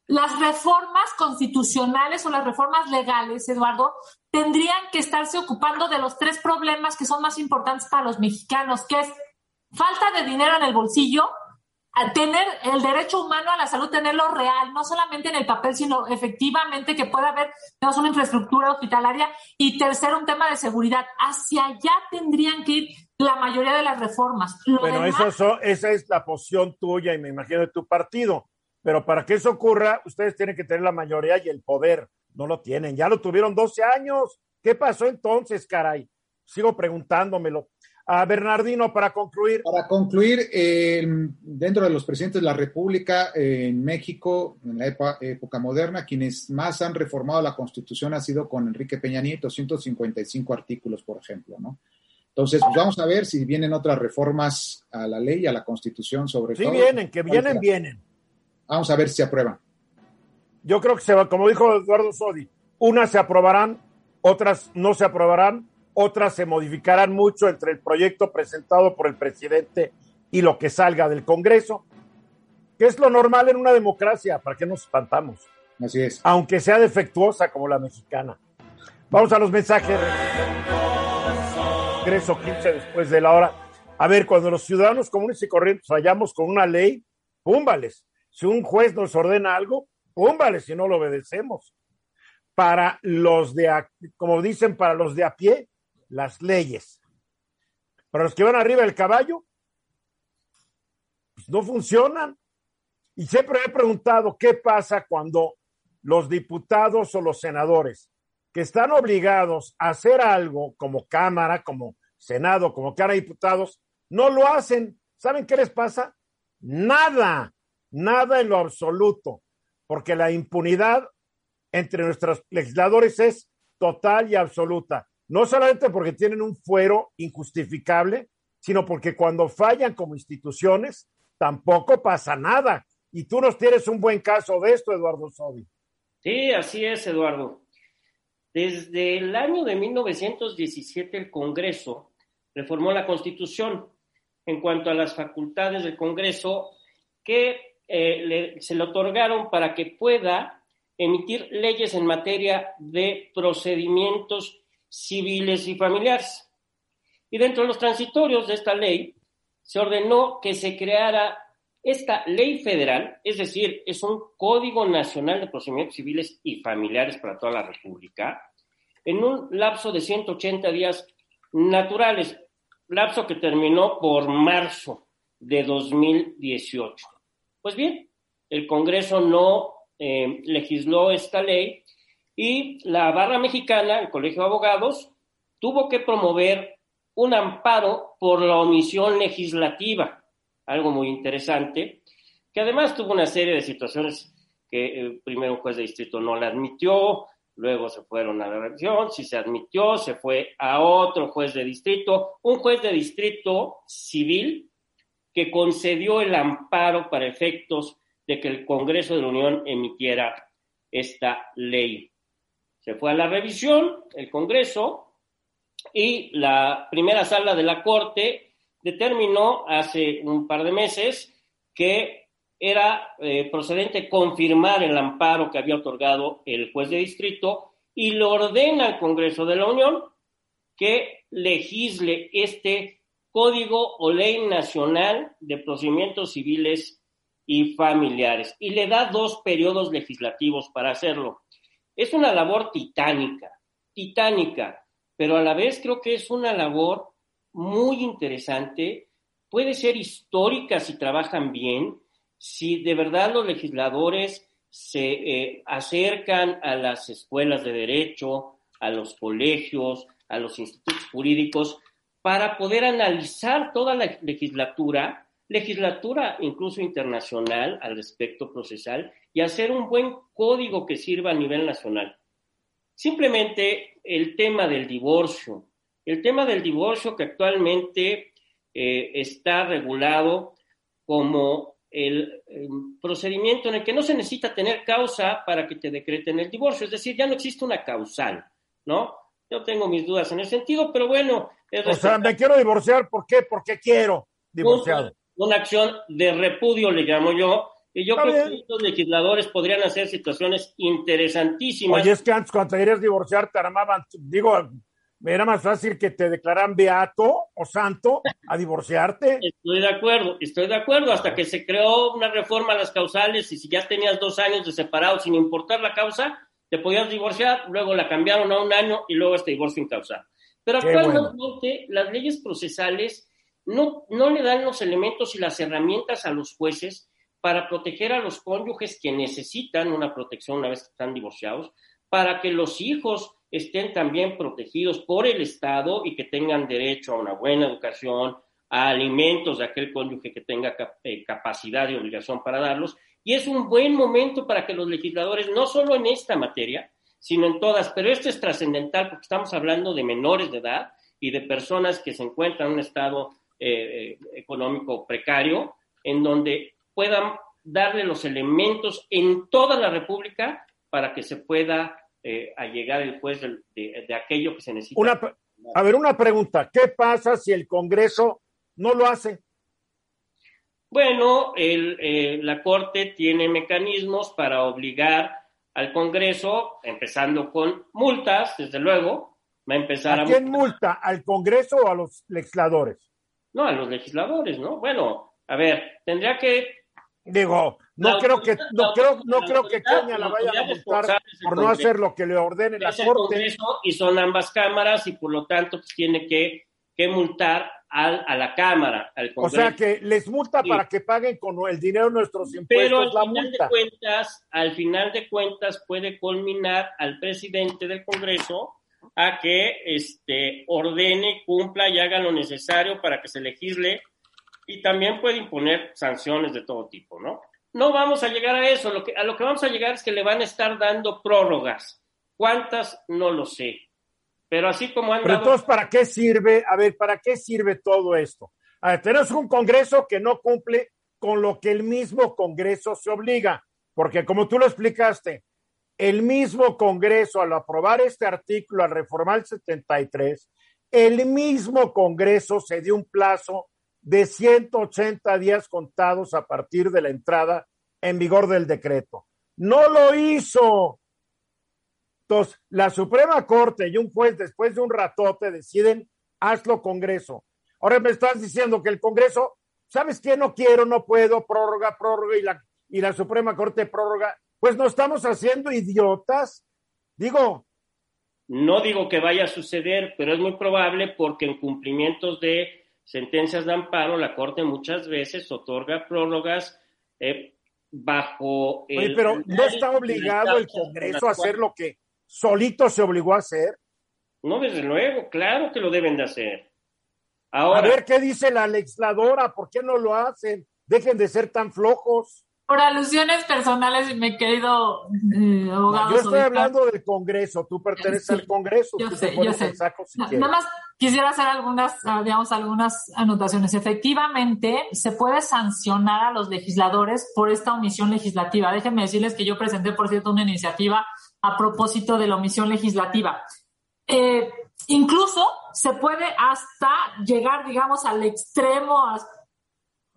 Las reformas constitucionales o las reformas legales, Eduardo, tendrían que estarse ocupando de los tres problemas que son más importantes para los mexicanos, que es falta de dinero en el bolsillo, tener el derecho humano a la salud, tenerlo real, no solamente en el papel, sino efectivamente que pueda haber una infraestructura hospitalaria. Y tercero, un tema de seguridad. Hacia allá tendrían que ir la mayoría de las reformas. bueno, eso esa es la posición tuya y me imagino de tu partido. Pero para que eso ocurra, ustedes tienen que tener la mayoría y el poder. No lo tienen. Ya lo tuvieron 12 años. ¿Qué pasó entonces, caray? Sigo preguntándomelo. A Bernardino, para concluir. Para concluir, eh, dentro de los presidentes de la República eh, en México, en la época moderna, quienes más han reformado la Constitución ha sido con Enrique Peña Nieto, 155 artículos, por ejemplo, ¿no? Entonces, pues vamos a ver si vienen otras reformas a la ley, a la Constitución, sobre todo. Sí, vienen, que vienen, vienen. Vamos a ver si se aprueban. Yo creo que se va, como dijo Eduardo Sodi, unas se aprobarán, otras no se aprobarán, otras se modificarán mucho entre el proyecto presentado por el presidente y lo que salga del Congreso, que es lo normal en una democracia, ¿para qué nos espantamos? Así es. Aunque sea defectuosa como la mexicana. Vamos a los mensajes. Congreso 15 después de la hora. A ver, cuando los ciudadanos comunes y corrientes fallamos con una ley, púmbales. Si un juez nos ordena algo, púmbales si no lo obedecemos. Para los de, como dicen, para los de a pie, las leyes. Para los que van arriba del caballo, pues no funcionan. Y siempre he preguntado qué pasa cuando los diputados o los senadores que están obligados a hacer algo como Cámara, como Senado, como Cámara de Diputados, no lo hacen. ¿Saben qué les pasa? Nada, nada en lo absoluto, porque la impunidad entre nuestros legisladores es total y absoluta no solamente porque tienen un fuero injustificable, sino porque cuando fallan como instituciones, tampoco pasa nada. Y tú nos tienes un buen caso de esto, Eduardo Sobi. Sí, así es, Eduardo. Desde el año de 1917 el Congreso reformó la Constitución en cuanto a las facultades del Congreso que eh, se le otorgaron para que pueda emitir leyes en materia de procedimientos civiles y familiares. Y dentro de los transitorios de esta ley se ordenó que se creara esta ley federal, es decir, es un Código Nacional de Procedimientos Civiles y Familiares para toda la República, en un lapso de 180 días naturales, lapso que terminó por marzo de 2018. Pues bien, el Congreso no eh, legisló esta ley y la barra mexicana, el Colegio de Abogados, tuvo que promover un amparo por la omisión legislativa, algo muy interesante, que además tuvo una serie de situaciones que eh, primero un juez de distrito no la admitió, luego se fueron a la revisión, si se admitió, se fue a otro juez de distrito, un juez de distrito civil que concedió el amparo para efectos de que el Congreso de la Unión emitiera esta ley. Se fue a la revisión, el Congreso, y la primera sala de la Corte determinó hace un par de meses que era eh, procedente confirmar el amparo que había otorgado el juez de distrito y le ordena al Congreso de la Unión que legisle este código o ley nacional de procedimientos civiles y familiares y le da dos periodos legislativos para hacerlo. Es una labor titánica, titánica, pero a la vez creo que es una labor muy interesante, puede ser histórica si trabajan bien, si de verdad los legisladores se eh, acercan a las escuelas de derecho, a los colegios, a los institutos jurídicos, para poder analizar toda la legislatura, legislatura incluso internacional al respecto procesal, y hacer un buen código que sirva a nivel nacional. Simplemente el tema del divorcio, el tema del divorcio que actualmente eh, está regulado como el, procedimiento en el que no se necesita tener causa para que te decreten el divorcio, es decir, ya no existe una causal, ¿no? Yo tengo mis dudas en ese sentido, pero bueno. o sea, me quiero divorciar, ¿por qué? Porque quiero divorciar. Una, acción de repudio, le llamo yo, y yo creo que estos legisladores podrían hacer situaciones interesantísimas. Oye, es que antes cuando te querías divorciar te armaban, digo, era más fácil que te declararan beato o santo a divorciarte. Estoy de acuerdo, estoy de acuerdo, hasta que se creó una reforma a las causales y si ya tenías dos años de separado sin importar la causa, te podías divorciar, luego la cambiaron a un año y luego este divorcio incausado. Pero actualmente las leyes procesales no, no le dan los elementos y las herramientas a los jueces para proteger a los cónyuges que necesitan una protección una vez que están divorciados, para que los hijos estén también protegidos por el Estado y que tengan derecho a una buena educación, a alimentos de aquel cónyuge que tenga eh, capacidad y obligación para darlos. Y es un buen momento para que los legisladores, no solo en esta materia, sino en todas, pero esto es trascendental porque estamos hablando de menores de edad y de personas que se encuentran en un estado eh, económico precario, en donde puedan darle los elementos en toda la República para que se pueda eh, a llegar el juez de, aquello que se necesita. Una, a ver, una pregunta. ¿Qué pasa si el Congreso no lo hace? Bueno, el, eh, la Corte tiene mecanismos para obligar al Congreso, empezando con multas, desde luego, va a empezar a... quién multa? ¿Al Congreso o a los legisladores? No, a los legisladores, ¿no? Bueno, a ver, tendría que Digo, no creo que no creo no creo que Kenia la vaya a multar por no hacer lo que le ordene la corte. y son ambas cámaras y por lo tanto pues, tiene que, que multar al, a la cámara, al O sea que les multa para que paguen con el dinero de nuestros impuestos Pero al final de cuentas, al final de cuentas puede culminar al presidente del Congreso a que este ordene, cumpla y haga lo necesario para que se legisle y también puede imponer sanciones de todo tipo, ¿no? No vamos a llegar a eso, lo que, a lo que vamos a llegar es que le van a estar dando prórrogas. ¿Cuántas? No lo sé. Pero así como han Pero entonces, ¿para qué sirve? A ver, ¿para qué sirve todo esto? A ver, tenemos un Congreso que no cumple con lo que el mismo Congreso se obliga, porque como tú lo explicaste, el mismo Congreso al aprobar este artículo, al reformar el 73, el mismo Congreso se dio un plazo de 180 días contados a partir de la entrada en vigor del decreto. No lo hizo. Entonces, la Suprema Corte y un juez después de un ratote deciden, hazlo Congreso. Ahora me estás diciendo que el Congreso, ¿sabes qué? No quiero, no puedo, prórroga, prórroga y la, y la Suprema Corte prórroga. Pues no estamos haciendo idiotas. Digo. No digo que vaya a suceder, pero es muy probable porque en cumplimientos de sentencias de amparo, la Corte muchas veces otorga prórrogas eh, bajo... El, pero ¿no está obligado el Congreso a hacer lo que solito se obligó a hacer? No, desde luego, claro que lo deben de hacer. Ahora, a ver qué dice la legisladora, ¿por qué no lo hacen? Dejen de ser tan flojos por alusiones personales, mi querido eh, abogado. yo estoy hablando del Congreso, tú perteneces al Congreso. Yo sé, yo sé. nada más quisiera hacer algunas, ah, digamos, algunas anotaciones. Efectivamente, se puede sancionar a los legisladores por esta omisión legislativa. Déjenme decirles que yo presenté, por cierto, una iniciativa a propósito de la omisión legislativa. Eh, incluso se puede hasta llegar, digamos, al extremo,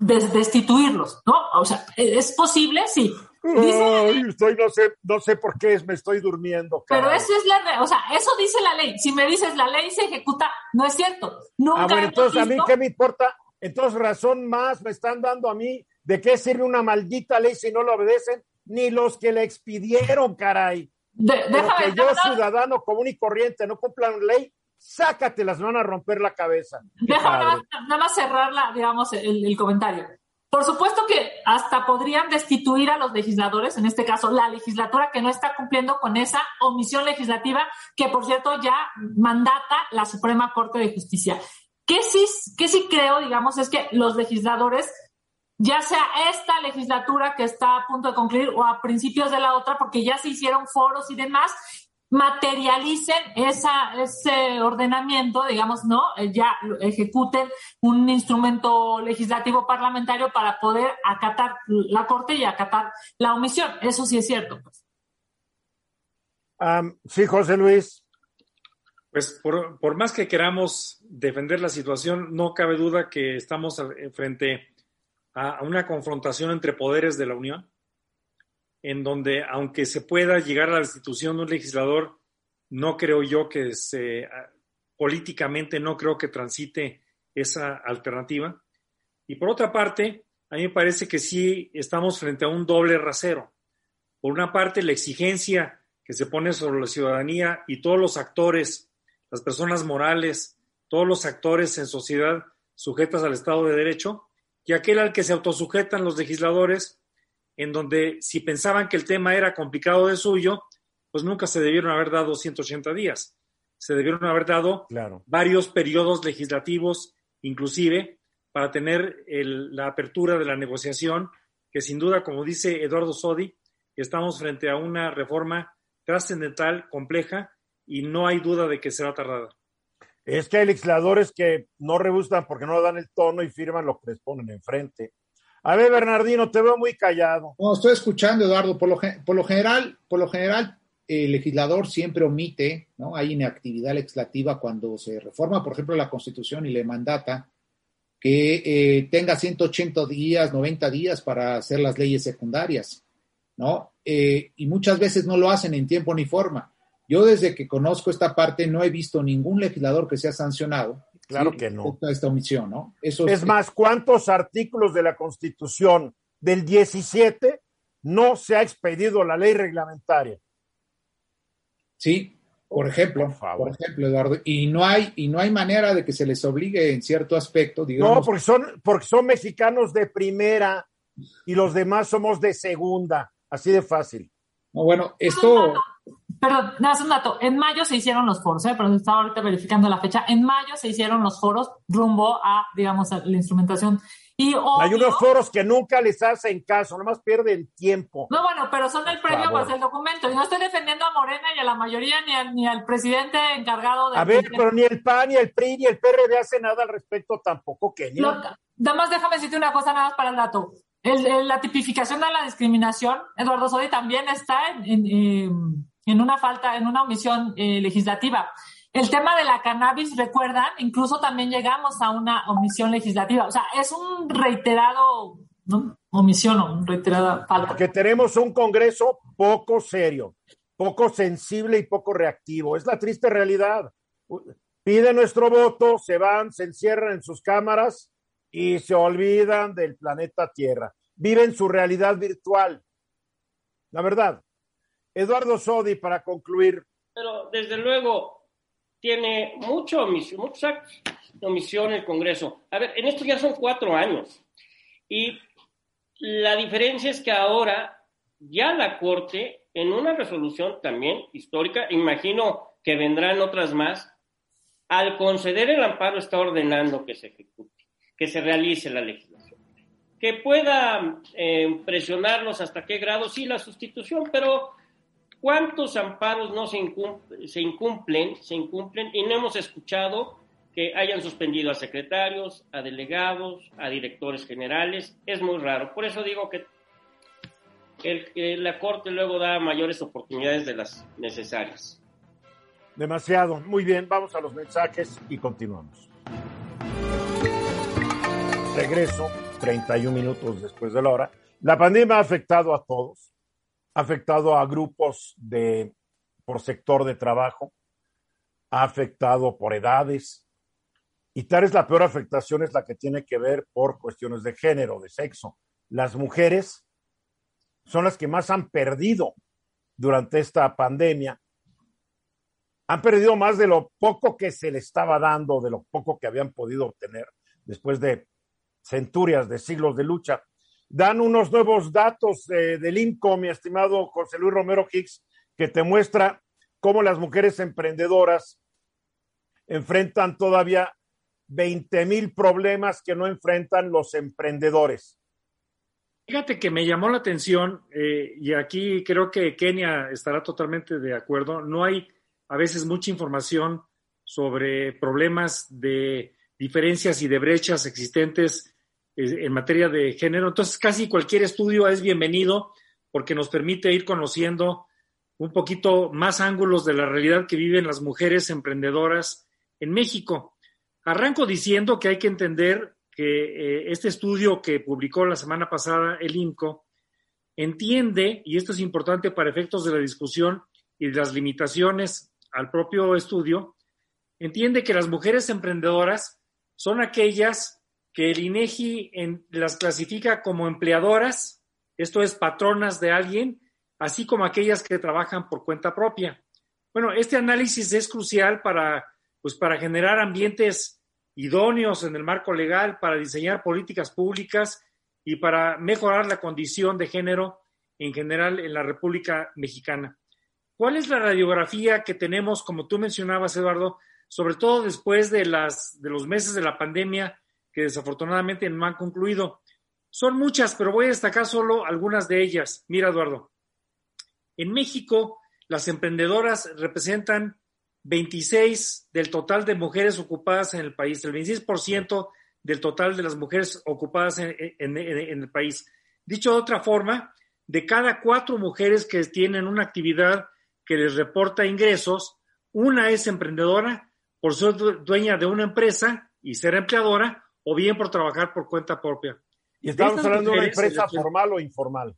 destituirlos, ¿no? O sea, ¿es posible? Sí. estoy, no sé, no sé por qué me estoy durmiendo. Pero eso es la, o sea, eso dice la ley. Si me dices la ley se ejecuta, no es cierto. Nunca ah, bueno, entonces a mí qué me importa. Entonces razón más me están dando a mí de qué sirve una maldita ley si no lo obedecen ni los que le expidieron, caray. De, que yo, ciudadano común y corriente, no cumpla una ley, sácatelas, van a romper la cabeza. Déjame nada, más cerrar digamos, el comentario. Por supuesto que hasta podrían destituir a los legisladores, en este caso la legislatura que no está cumpliendo con esa omisión legislativa que, por cierto, ya mandata la Suprema Corte de Justicia. ¿Qué sí, qué sí creo, digamos, es que los legisladores, ya sea esta legislatura que está a punto de concluir o a principios de la otra, porque ya se hicieron foros y demás, materialicen esa, ese ordenamiento, digamos, ¿no? Eh, ya ejecuten un instrumento legislativo parlamentario para poder acatar la Corte y acatar la omisión. Eso sí es cierto. Pues. sí, José Luis. Pues por, por, más que queramos defender la situación, no cabe duda que estamos frente a una confrontación entre poderes de la Unión en donde, aunque se pueda llegar a la destitución de un legislador, no creo yo que se, ah, políticamente no creo que transite esa alternativa. Y por otra parte, a mí me parece que sí estamos frente a un doble rasero. Por una parte, la exigencia que se pone sobre la ciudadanía y todos los actores, las personas morales, todos los actores en sociedad sujetas al Estado de Derecho, y aquel al que se autosujetan los legisladores, en donde si pensaban que el tema era complicado de suyo, pues nunca se debieron haber dado 180 días. Se debieron haber dado varios periodos legislativos, inclusive, para tener la apertura de la negociación, que sin duda, como dice Eduardo Sodi, estamos frente a una reforma trascendental, compleja, y no hay duda de que será tardada. Es que hay legisladores que no rebustan porque no dan el tono y firman lo que les ponen enfrente. A ver, Bernardino, te veo muy callado. No, estoy escuchando, Eduardo. Por lo, por lo general, por lo general, el legislador siempre omite, ¿no? Hay inactividad legislativa cuando se reforma, por ejemplo, la Constitución y le mandata que eh, tenga 180 días, 90 días para hacer las leyes secundarias, ¿no? Eh, y muchas veces no lo hacen en tiempo ni forma. Yo desde que conozco esta parte no he visto ningún legislador que sea sancionado Claro que no. Esta omisión, ¿no? Eso es más, ¿cuántos artículos de la Constitución del 17 no se ha expedido la ley reglamentaria? Sí, por ejemplo, por, ejemplo, Eduardo, y no hay y no hay manera de que se les obligue en cierto aspecto, digamos. No, porque son porque son mexicanos de primera y los demás somos de segunda, así de fácil. No, bueno, esto Perdón, nada, un dato. En mayo se hicieron los foros, ¿eh? pero estaba ahorita verificando la fecha. En mayo se hicieron los foros rumbo a, digamos, la instrumentación. Y Hay unos foros que nunca les hacen caso, nomás pierden tiempo. No, bueno, pero son el previo para el documento. Y no estoy defendiendo a Morena y a la mayoría, ni al, ni al presidente encargado de. A ver, pero ni el PAN, ni el PRI, ni el PRD hace nada al respecto tampoco, que Nada más déjame decirte una cosa, nada más para el dato. la tipificación de la discriminación, Eduardo Sodi, también está en em, en una falta, en una omisión eh, legislativa. El tema de la cannabis, recuerdan, incluso también llegamos a una omisión legislativa. O sea, es un reiterado, ¿no? Omisión o un reiterada falta. Porque tenemos un Congreso poco serio, poco sensible y poco reactivo. Es la triste realidad. Pide nuestro voto, se van, se encierran en sus cámaras y se olvidan del planeta Tierra. Viven su realidad virtual. La verdad. Eduardo Sodi, para concluir. Pero desde luego tiene mucho omisión, muchos omisión el Congreso. A ver, en esto ya son cuatro años. Y la diferencia es que ahora ya la Corte, en una resolución también histórica, imagino que vendrán otras más, al conceder el amparo está ordenando que se ejecute, que se realice la legislación. Que pueda eh, presionarlos hasta qué grado, sí, la sustitución, pero ¿Cuántos amparos no se, incumplen, se incumplen y no hemos escuchado que hayan suspendido a secretarios, a delegados, a directores generales? Es muy raro. Por eso digo que la Corte luego da mayores oportunidades de las necesarias. Demasiado. Muy bien, vamos a los mensajes y continuamos. Regreso, 31 minutos después de la hora. La pandemia ha afectado a todos ha afectado a grupos de por sector de trabajo, ha afectado por edades, y tal es la peor afectación es la que tiene que ver por cuestiones de género, de sexo. Las mujeres son las que más han perdido durante esta pandemia. Han perdido más de lo poco que se le estaba dando, de lo poco que habían podido obtener después de centurias, de siglos de lucha. Dan unos nuevos datos eh, del INCO, mi estimado José Luis Romero Hicks, que te muestra cómo las mujeres emprendedoras enfrentan todavía 20 mil problemas que no enfrentan los emprendedores. Fíjate que me llamó la atención, eh, y aquí creo que Kenia estará totalmente de acuerdo, no hay a veces mucha información sobre problemas de diferencias y de brechas existentes en materia de género. Entonces, casi cualquier estudio es bienvenido porque nos permite ir conociendo un poquito más ángulos de la realidad que viven las mujeres emprendedoras en México. Arranco diciendo que hay que entender que eh, este estudio que publicó la semana pasada el INCO entiende, y esto es importante para efectos de la discusión y de las limitaciones al propio estudio, entiende que las mujeres emprendedoras son aquellas que el INEGI en, las clasifica como empleadoras, esto es patronas de alguien, así como aquellas que trabajan por cuenta propia. Bueno, este análisis es crucial para, pues, para generar ambientes idóneos en el marco legal, para diseñar políticas públicas y para mejorar la condición de género en general en la República Mexicana. ¿Cuál es la radiografía que tenemos, como tú mencionabas, Eduardo, sobre todo después de, las, de los meses de la pandemia que desafortunadamente no han concluido. Son muchas, pero voy a destacar solo algunas de ellas. Mira, Eduardo, en México las emprendedoras representan 26 del total de mujeres ocupadas en el país, el 26% del total de las mujeres ocupadas en, en, el país. Dicho de otra forma, de cada cuatro mujeres que tienen una actividad que les reporta ingresos, una es emprendedora por ser dueña de una empresa y ser empleadora, o bien por trabajar por cuenta propia. ¿Y estamos hablando de una empresa formal o informal?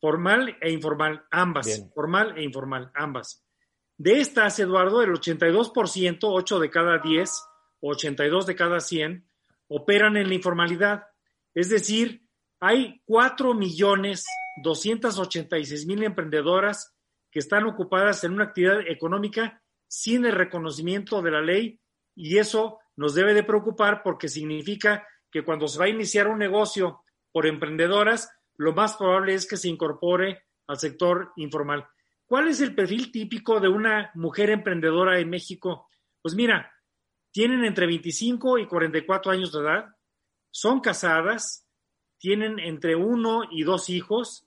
Formal e informal, ambas. Formal e informal, ambas. De estas, Eduardo, el 82%, 8 de cada 10, 82 de cada 100, operan en la informalidad. Es decir, hay 4 millones 286 mil emprendedoras que están ocupadas en una actividad económica sin el reconocimiento de la ley y eso nos debe de preocupar porque significa que cuando se va a iniciar un negocio por emprendedoras, lo más probable es que se incorpore al sector informal. ¿Cuál es el perfil típico de una mujer emprendedora en México? Pues mira, tienen entre 25 y 44 años de edad, son casadas, tienen entre uno y dos hijos,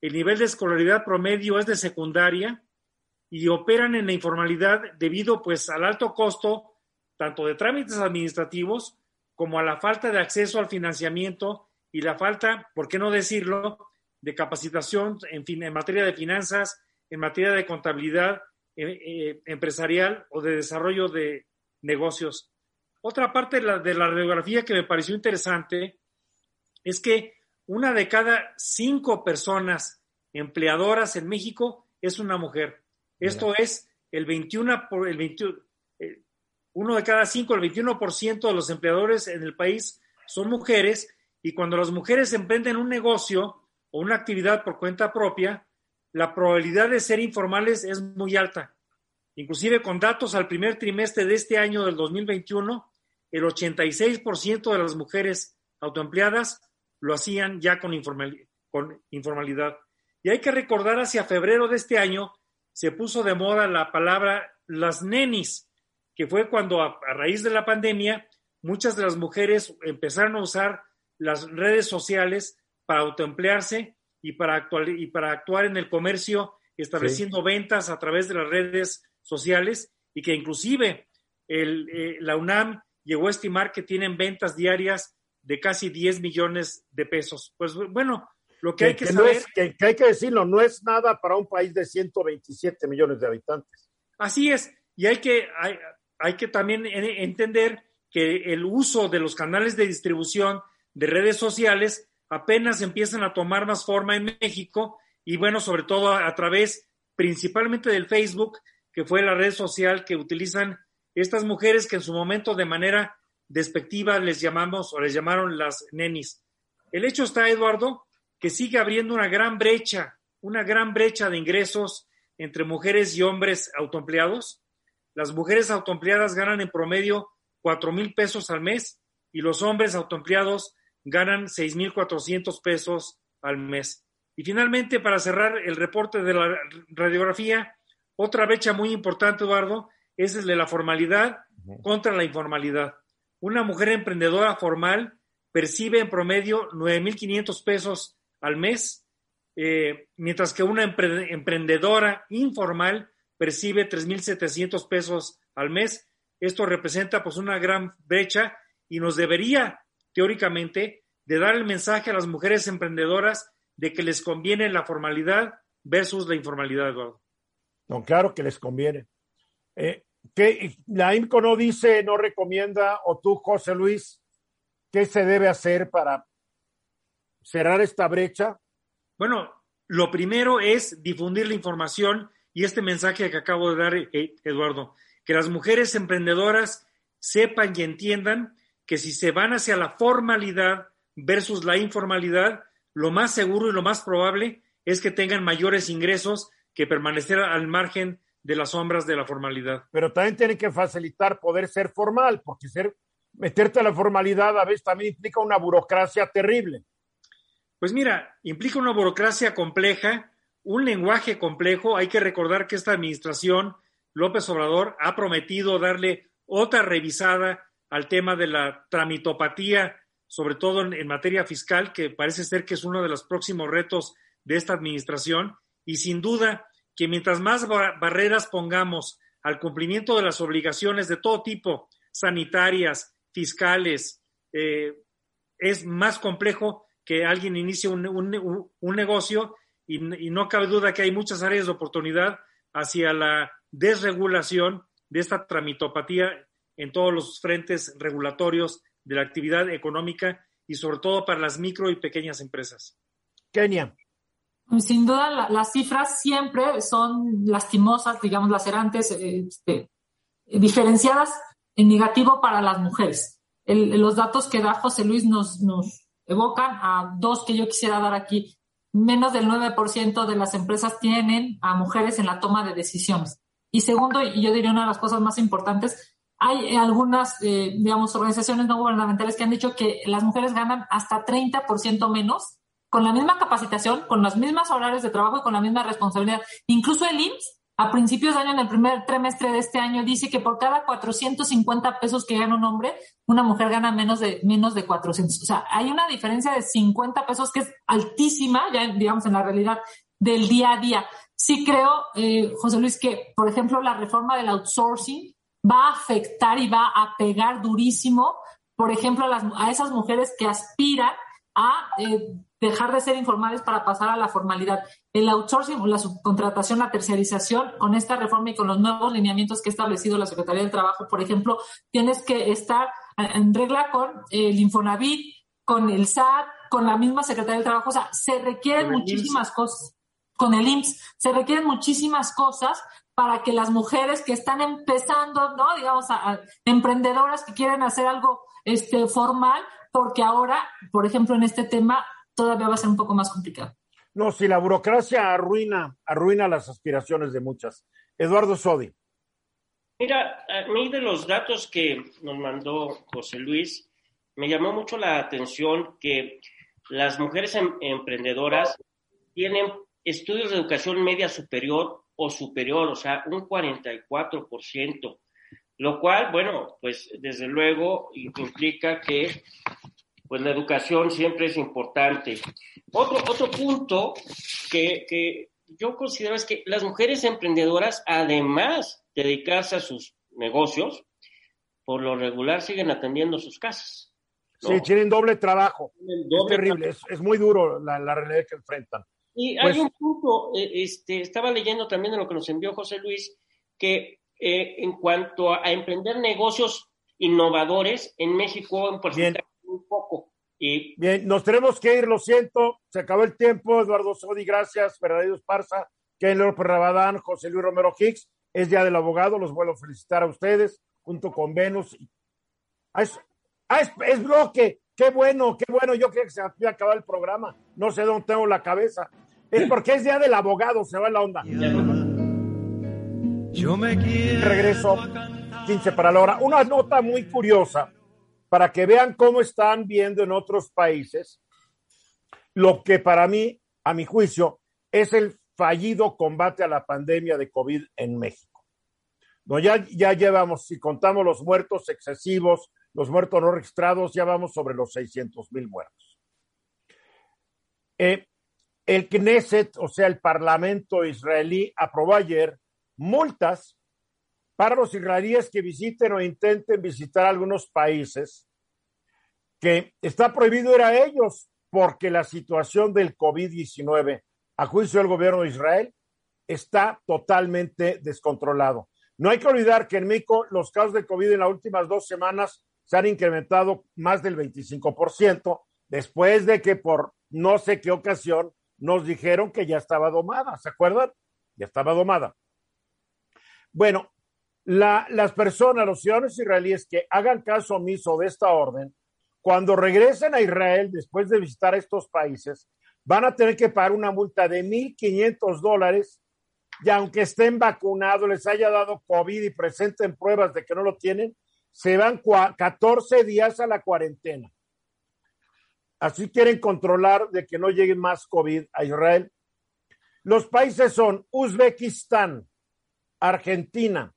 el nivel de escolaridad promedio es de secundaria, y operan en la informalidad debido pues al alto costo tanto de trámites administrativos como a la falta de acceso al financiamiento y la falta, por qué no decirlo, de capacitación en, fin, en materia de finanzas, en materia de contabilidad eh, eh, empresarial o de desarrollo de negocios. Otra parte de la, de la radiografía que me pareció interesante es que una de cada cinco personas empleadoras en México es una mujer. Esto es el 21 por el 21, eh, uno de cada cinco, el 21% de los empleadores en el país son mujeres y cuando las mujeres emprenden un negocio o una actividad por cuenta propia, la probabilidad de ser informales es muy alta. Inclusive con datos al primer trimestre de este año del 2021, el 86% de las mujeres autoempleadas lo hacían ya con, con informalidad. Y hay que recordar hacia febrero de este año se puso de moda la palabra las nenis, que fue cuando a, raíz de la pandemia muchas de las mujeres empezaron a usar las redes sociales para autoemplearse y para, actuar, y para actuar en el comercio, estableciendo ventas a través de las redes sociales y que inclusive el, eh, la UNAM llegó a estimar que tienen ventas diarias de casi 10 millones de pesos. Pues bueno, lo que, hay que, saber. que, hay que decirlo, no es nada para un país de 127 millones de habitantes. Así es, y hay que, hay, hay que también entender que el uso de los canales de distribución de redes sociales apenas empiezan a tomar más forma en México y bueno, sobre todo a, través principalmente del Facebook, que fue la red social que utilizan estas mujeres que en su momento de manera despectiva les llamamos o les llamaron las nenis. El hecho está, Eduardo, que sigue abriendo una gran brecha, una gran brecha de ingresos entre mujeres y hombres autoempleados. Las mujeres autoempleadas ganan en promedio cuatro mil pesos al mes y los hombres autoempleados ganan seis mil cuatrocientos pesos al mes. Y finalmente, para cerrar el reporte de la radiografía, otra brecha muy importante, Eduardo, es el de la formalidad contra la informalidad. Una mujer emprendedora formal percibe en promedio 9.500 pesos al mes, eh, mientras que una emprendedora informal percibe 3.700 pesos al mes. Esto representa pues una gran brecha y nos debería, teóricamente, de dar el mensaje a las mujeres emprendedoras de que les conviene la formalidad versus la informalidad, Eduardo. No, claro que les conviene. Eh, que la IMCO no dice, no recomienda, o tú, José Luis, qué se debe hacer para cerrar esta brecha? Bueno, lo primero es difundir la información y este mensaje que acabo de dar, eh, Eduardo, que las mujeres emprendedoras sepan y entiendan que si se van hacia la formalidad versus la informalidad, lo más seguro y lo más probable es que tengan mayores ingresos que permanecer al margen de las sombras de la formalidad. Pero también tiene que facilitar poder ser formal, porque ser, meterte a la formalidad a veces también implica una burocracia terrible. Pues mira, implica una burocracia compleja, un lenguaje complejo. Hay que recordar que esta administración, López Obrador, ha prometido darle otra revisada al tema de la tramitopatía sobre todo en, materia fiscal, que parece ser que es uno de los próximos retos de esta administración. Y sin duda que mientras más barreras pongamos al cumplimiento de las obligaciones de todo tipo, sanitarias, fiscales, eh, es más complejo que alguien inicie un, negocio y, y, no cabe duda que hay muchas áreas de oportunidad hacia la desregulación de esta tramitopatía en todos los frentes regulatorios de la actividad económica y sobre todo para las micro y pequeñas empresas. Kenia. Sin duda, las cifras siempre son lastimosas, digamos, lacerantes, este, diferenciadas en negativo para las mujeres. los datos que da José Luis nos, nos evocan a dos que yo quisiera dar aquí. Menos del 9% de las empresas tienen a mujeres en la toma de decisiones. Y segundo, y yo diría una de las cosas más importantes, hay algunas, eh, digamos, organizaciones no gubernamentales que han dicho que las mujeres ganan hasta 30% menos con la misma capacitación, con las mismas horarios de trabajo y con la misma responsabilidad. Incluso el IMSS, a principios de año, en el primer trimestre de este año, dice que por cada 450 pesos que gana un hombre, una mujer gana menos de, menos de 400. O sea, hay una diferencia de 50 pesos que es altísima, ya digamos, en la realidad del día a día. Sí creo, eh, José Luis, que, por ejemplo, la reforma del outsourcing va a afectar y va a pegar durísimo, por ejemplo, a, las, a esas mujeres que aspiran a eh, dejar de ser informales para pasar a la formalidad. El outsourcing, la subcontratación, la terciarización, con esta reforma y con los nuevos lineamientos que ha establecido la Secretaría del Trabajo, por ejemplo, tienes que estar en regla con el Infonavit, con el SAT, con la misma Secretaría del Trabajo. O sea, se requieren muchísimas cosas. Con el IMSS, se requieren muchísimas cosas para que las mujeres que están empezando, ¿no? Digamos, a, emprendedoras que quieren hacer algo este, formal, porque ahora, por ejemplo, en este tema todavía va a ser un poco más complicado. No, si la burocracia arruina, arruina las aspiraciones de muchas. Eduardo Sodi. Mira, a mí de los datos que nos mandó José Luis, me llamó mucho la atención que las mujeres em, emprendedoras tienen estudios de educación media superior o superior, o sea, un 44%, lo cual, bueno, pues desde luego implica que pues la educación siempre es importante. Otro, otro punto que, que yo considero es que las mujeres emprendedoras, además de dedicarse a sus negocios, por lo regular siguen atendiendo sus casas. Sí, tienen doble trabajo. es terrible, es, es, muy duro la, la realidad que enfrentan. Y hay pues un punto, eh, este, estaba leyendo también de lo que nos envió José Luis, que eh, en cuanto a, emprender negocios innovadores, en México en porcentaje muy poco. Y... Bien, nos tenemos que ir, lo siento. se acabó el tiempo. Eduardo Sodi, gracias. Verdadero Esparza, Ken López Rabadán, José Luis Romero Hicks. Es Día del Abogado, los vuelvo a felicitar a ustedes, junto con Venus. Ah, es, ah, es, bloque. Qué bueno, qué bueno. Yo creo que se había acabado el programa. No sé dónde tengo la cabeza. Es porque es Día del Abogado, se va la onda. Yo me quiero. Regreso 15 para la hora. Una nota muy curiosa para que vean cómo están viendo en otros países lo que para mí, a mi juicio, es el fallido combate a la pandemia de COVID en México. No, ya, ya llevamos, si contamos los muertos excesivos, los muertos no registrados, ya vamos sobre los 600 mil muertos. Eh, el Knesset, o sea, el Parlamento israelí, aprobó ayer multas para los israelíes que visiten o intenten visitar algunos países, que está prohibido ir a ellos porque la situación del COVID-19, a juicio del gobierno de Israel, está totalmente descontrolado. No hay que olvidar que en México los casos de COVID en las últimas dos semanas se han incrementado más del 25%, después de que por no sé qué ocasión nos dijeron que ya estaba domada, ¿se acuerdan? Ya estaba domada. Bueno, las personas, los ciudadanos israelíes que hagan caso omiso de esta orden, cuando regresen a Israel después de visitar estos países, van a tener que pagar una multa de 1.500 dólares y aunque estén vacunados, les haya dado COVID y presenten pruebas de que no lo tienen, se van 14 días a la cuarentena. Así quieren controlar de que no llegue más COVID a Israel. Los países son Uzbekistán, Argentina,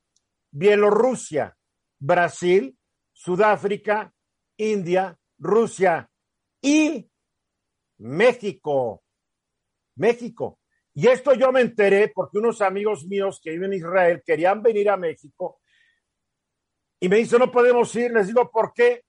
Bielorrusia, Brasil, Sudáfrica, India, Rusia y México. México. Y esto yo me enteré porque unos amigos míos que viven en Israel querían venir a México y me dicen, no podemos ir. Les digo, ¿por qué?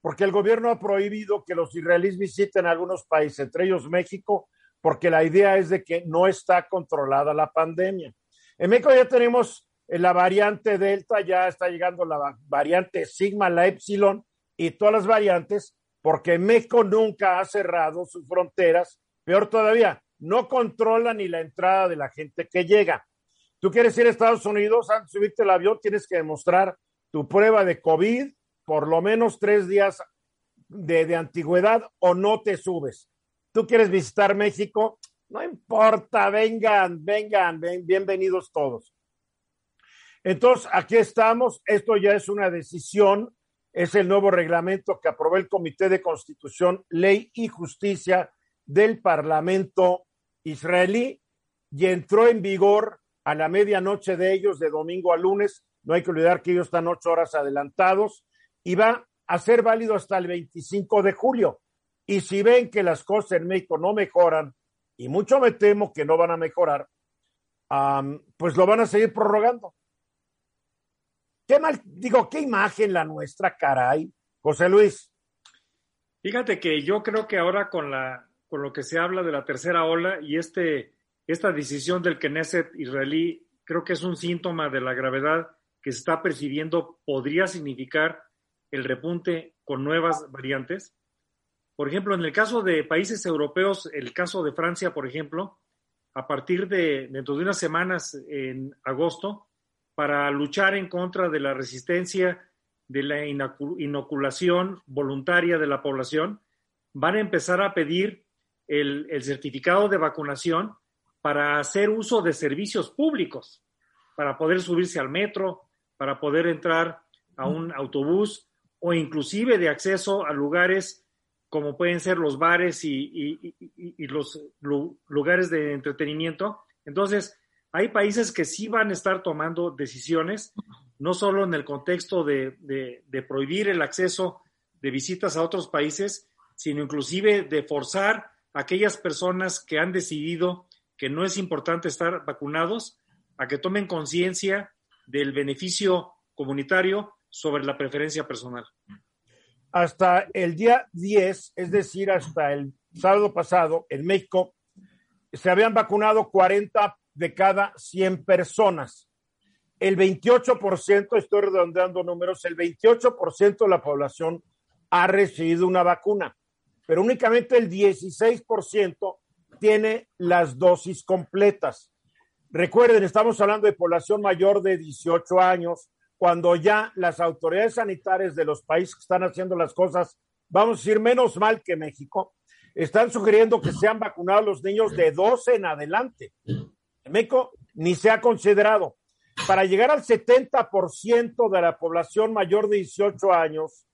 Porque el gobierno ha prohibido que los israelíes visiten algunos países, entre ellos México, porque la idea es de que no está controlada la pandemia. En México ya tenemos la variante Delta, ya está llegando la variante Sigma, la Epsilon y todas las variantes, porque México nunca ha cerrado sus fronteras. Peor todavía, no controla ni la entrada de la gente que llega. Tú quieres ir a Estados Unidos, antes de subirte el avión, tienes que demostrar tu prueba de COVID, por lo menos tres días de antigüedad, o no te subes. Tú quieres visitar México, no importa, vengan, vengan, bienvenidos todos. Entonces, aquí estamos. Esto ya es una decisión. Es el nuevo reglamento que aprobó el Comité de Constitución, Ley y Justicia del Parlamento israelí y entró en vigor a la medianoche de ellos, de domingo a lunes. No hay que olvidar que ellos están ocho horas adelantados y va a ser válido hasta el 25 de julio. Y si ven que las cosas en México no mejoran, y mucho me temo que no van a mejorar, pues lo van a seguir prorrogando. Qué mal, digo, qué imagen la nuestra, caray. José Luis. Fíjate que yo creo que ahora con la con lo que se habla de la tercera ola y este esta decisión del Knesset israelí creo que es un síntoma de la gravedad que se está percibiendo podría significar el repunte con nuevas variantes. Por ejemplo, en el caso de países europeos, el caso de Francia, por ejemplo, a partir de dentro de unas semanas en agosto, para luchar en contra de la resistencia de la inoculación voluntaria de la población, van a empezar a pedir el, certificado de vacunación para hacer uso de servicios públicos, para poder subirse al metro, para poder entrar a un autobús o inclusive de acceso a lugares como pueden ser los bares y, y los lugares de entretenimiento. Entonces, hay países que sí van a estar tomando decisiones, no solo en el contexto de, prohibir el acceso de visitas a otros países, sino inclusive de forzar a aquellas personas que han decidido que no es importante estar vacunados a que tomen conciencia del beneficio comunitario sobre la preferencia personal. Hasta el día 10, es decir, hasta el sábado pasado, en México, se habían vacunado 40 de cada 100 personas. El 28%, estoy redondeando números, el 28% de la población ha recibido una vacuna. pero únicamente el 16% tiene las dosis completas. Recuerden, estamos hablando de población mayor de 18 años, cuando ya las autoridades sanitarias de los países que están haciendo las cosas, vamos a decir, menos mal que México, están sugiriendo que sean vacunados los niños de 12 en adelante. México ni se ha considerado. Para llegar al 70% de la población mayor de 18 años,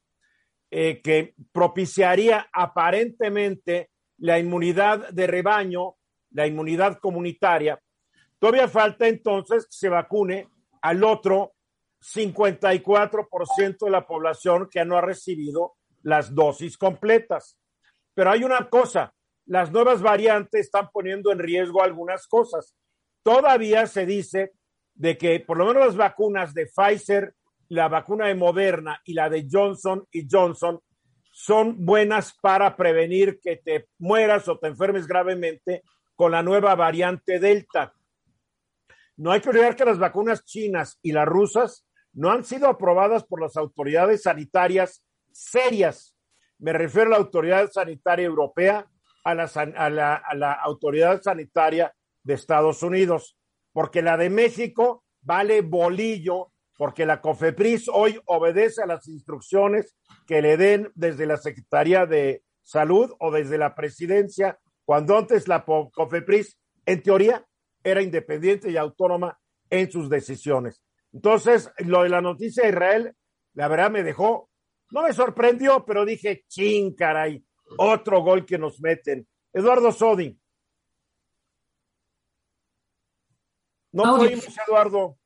eh, que propiciaría aparentemente la inmunidad de rebaño, la inmunidad comunitaria, todavía falta entonces que se vacune al otro 54% de la población que no ha recibido las dosis completas. Pero hay una cosa, las nuevas variantes están poniendo en riesgo algunas cosas. Todavía se dice de que por lo menos las vacunas de Pfizer, la vacuna de Moderna y la de Johnson y Johnson son buenas para prevenir que te mueras o te enfermes gravemente con la nueva variante Delta. No hay que olvidar que las vacunas chinas y las rusas no han sido aprobadas por las autoridades sanitarias serias. Me refiero a la Autoridad Sanitaria Europea, a la, a la, Autoridad Sanitaria de Estados Unidos, porque la de México vale bolillo, porque la COFEPRIS hoy obedece a las instrucciones que le den desde la Secretaría de Salud o desde la presidencia, cuando antes la COFEPRIS, en teoría, era independiente y autónoma en sus decisiones. Entonces, lo de la noticia de Israel, la verdad me dejó, no me sorprendió, pero dije, ching, caray, otro gol que nos meten. Eduardo Sodi. No oímos, Eduardo.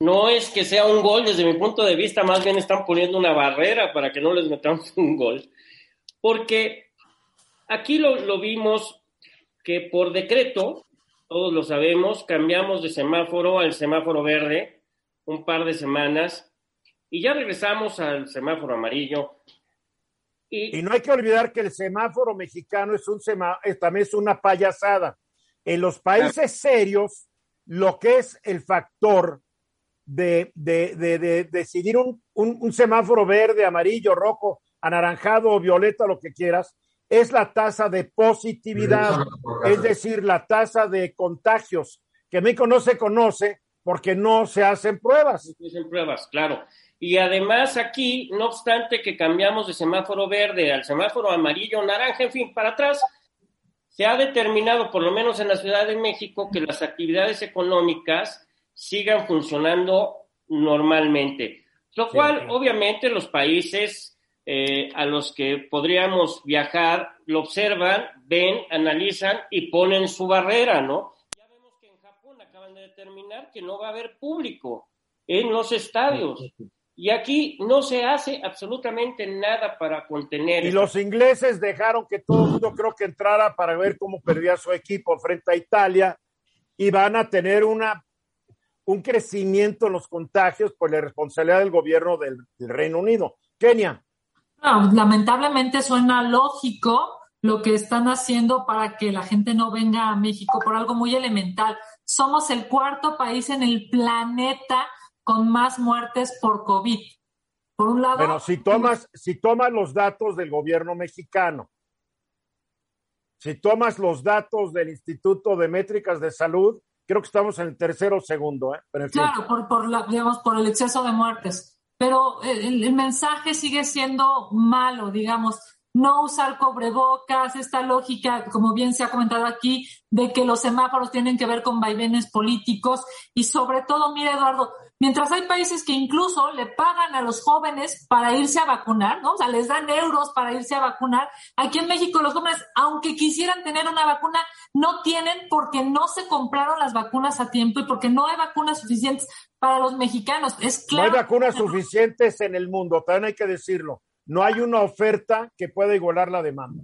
No es que sea un gol, desde mi punto de vista, más bien están poniendo una barrera para que no les metamos un gol. Porque aquí lo, lo vimos que por decreto, todos lo sabemos, cambiamos de semáforo al semáforo verde un par de semanas y ya regresamos al semáforo amarillo. Y, y no hay que olvidar que el semáforo mexicano es un sema, también es una payasada. En los países serios, lo que es el factor de, de, de, de decidir un, un, un, semáforo verde, amarillo, rojo, anaranjado o violeta, lo que quieras, es la tasa de positividad, es decir, la tasa de contagios, que México no se conoce porque no se hacen pruebas. No se hacen pruebas, claro. Y además aquí, no obstante que cambiamos de semáforo verde al semáforo amarillo, naranja, en fin, para atrás, se ha determinado, por lo menos en la Ciudad de México, que las actividades económicas sigan funcionando normalmente. Lo cual, sí, sí. obviamente, los países eh, a los que podríamos viajar lo observan, ven, analizan y ponen su barrera, ¿no? Ya vemos que en Japón acaban de determinar que no va a haber público en los estadios. Y aquí no se hace absolutamente nada para contener. Y esto. los ingleses dejaron que todo el mundo creo que entrara para ver cómo perdía su equipo frente a Italia y van a tener una un crecimiento en los contagios por la responsabilidad del gobierno del, del Reino Unido. Kenia. No, lamentablemente suena lógico lo que están haciendo para que la gente no venga a México por algo muy elemental. Somos el cuarto país en el planeta con más muertes por COVID. Por un lado. Pero si tomas, si tomas los datos del gobierno mexicano, si tomas los datos del Instituto de Métricas de Salud, creo que estamos en el tercero o segundo, ¿eh? Pero claro, por, por, la, digamos, por el exceso de muertes. Pero el, el mensaje sigue siendo malo, digamos no usar cobrebocas, esta lógica, como bien se ha comentado aquí, de que los semáforos tienen que ver con vaivenes políticos y sobre todo, mira Eduardo, mientras hay países que incluso le pagan a los jóvenes para irse a vacunar, ¿no? O sea, les dan euros para irse a vacunar. Aquí en México los jóvenes, aunque quisieran tener una vacuna, no tienen porque no se compraron las vacunas a tiempo y porque no hay vacunas suficientes para los mexicanos. Es claro. No hay vacunas suficientes en el mundo, también hay que decirlo no hay una oferta que pueda igualar la demanda.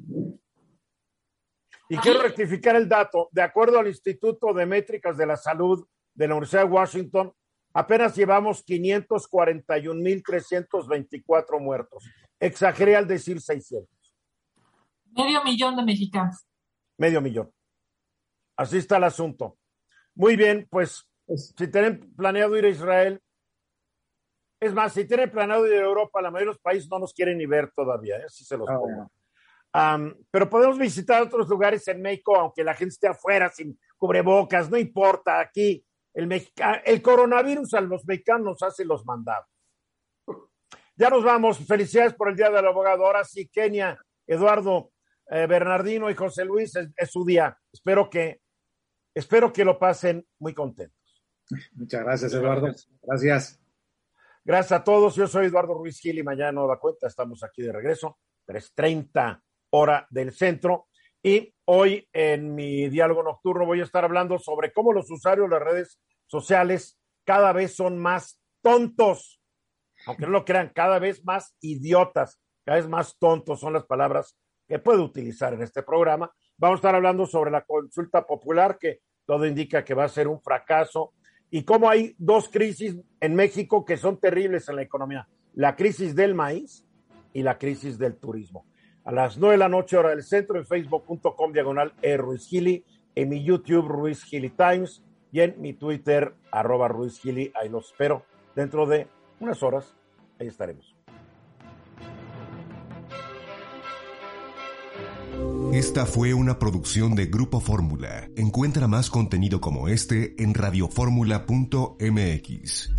Y quiero rectificar el dato. De acuerdo al Instituto de Métricas de la Salud de la Universidad de Washington, apenas llevamos 541.324 muertos. Exageré al decir 600. Medio millón de mexicanos. Medio millón. Así está el asunto. Muy bien, pues si tienen planeado ir a Israel, es más, si tienen planeado ir a Europa, la mayoría de los países no nos quieren ni ver todavía, ¿eh? si se los pongo. pero podemos visitar otros lugares en México, aunque la gente esté afuera sin cubrebocas, no importa. Aquí el, el coronavirus a los mexicanos nos hace los mandados. Ya nos vamos. Felicidades por el Día del Abogado. Ahora sí, Kenia, Eduardo, eh, Bernardino y José Luis, es, su día. Espero que, espero que lo pasen muy contentos. Muchas gracias, Eduardo. Gracias. Gracias a todos. Yo soy Eduardo Ruiz Gil y mañana nueva cuenta. Estamos aquí de regreso. 3.30 hora del centro. Y hoy en mi diálogo nocturno voy a estar hablando sobre cómo los usuarios de las redes sociales cada vez son más tontos. Aunque no lo crean, cada vez más idiotas, cada vez más tontos son las palabras que puedo utilizar en este programa. Vamos a estar hablando sobre la consulta popular, que todo indica que va a ser un fracaso, y cómo hay dos crisis en México que son terribles en la economía. La crisis del maíz y la crisis del turismo. A las nueve de la noche, hora del centro, en facebook.com diagonal e Ruiz Gili, en mi YouTube Ruiz Gili Times y en mi Twitter arroba Ruiz Gili. Ahí los espero. Dentro de unas horas, ahí estaremos. Esta fue una producción de Grupo Fórmula. Encuentra más contenido como este en radioformula.mx.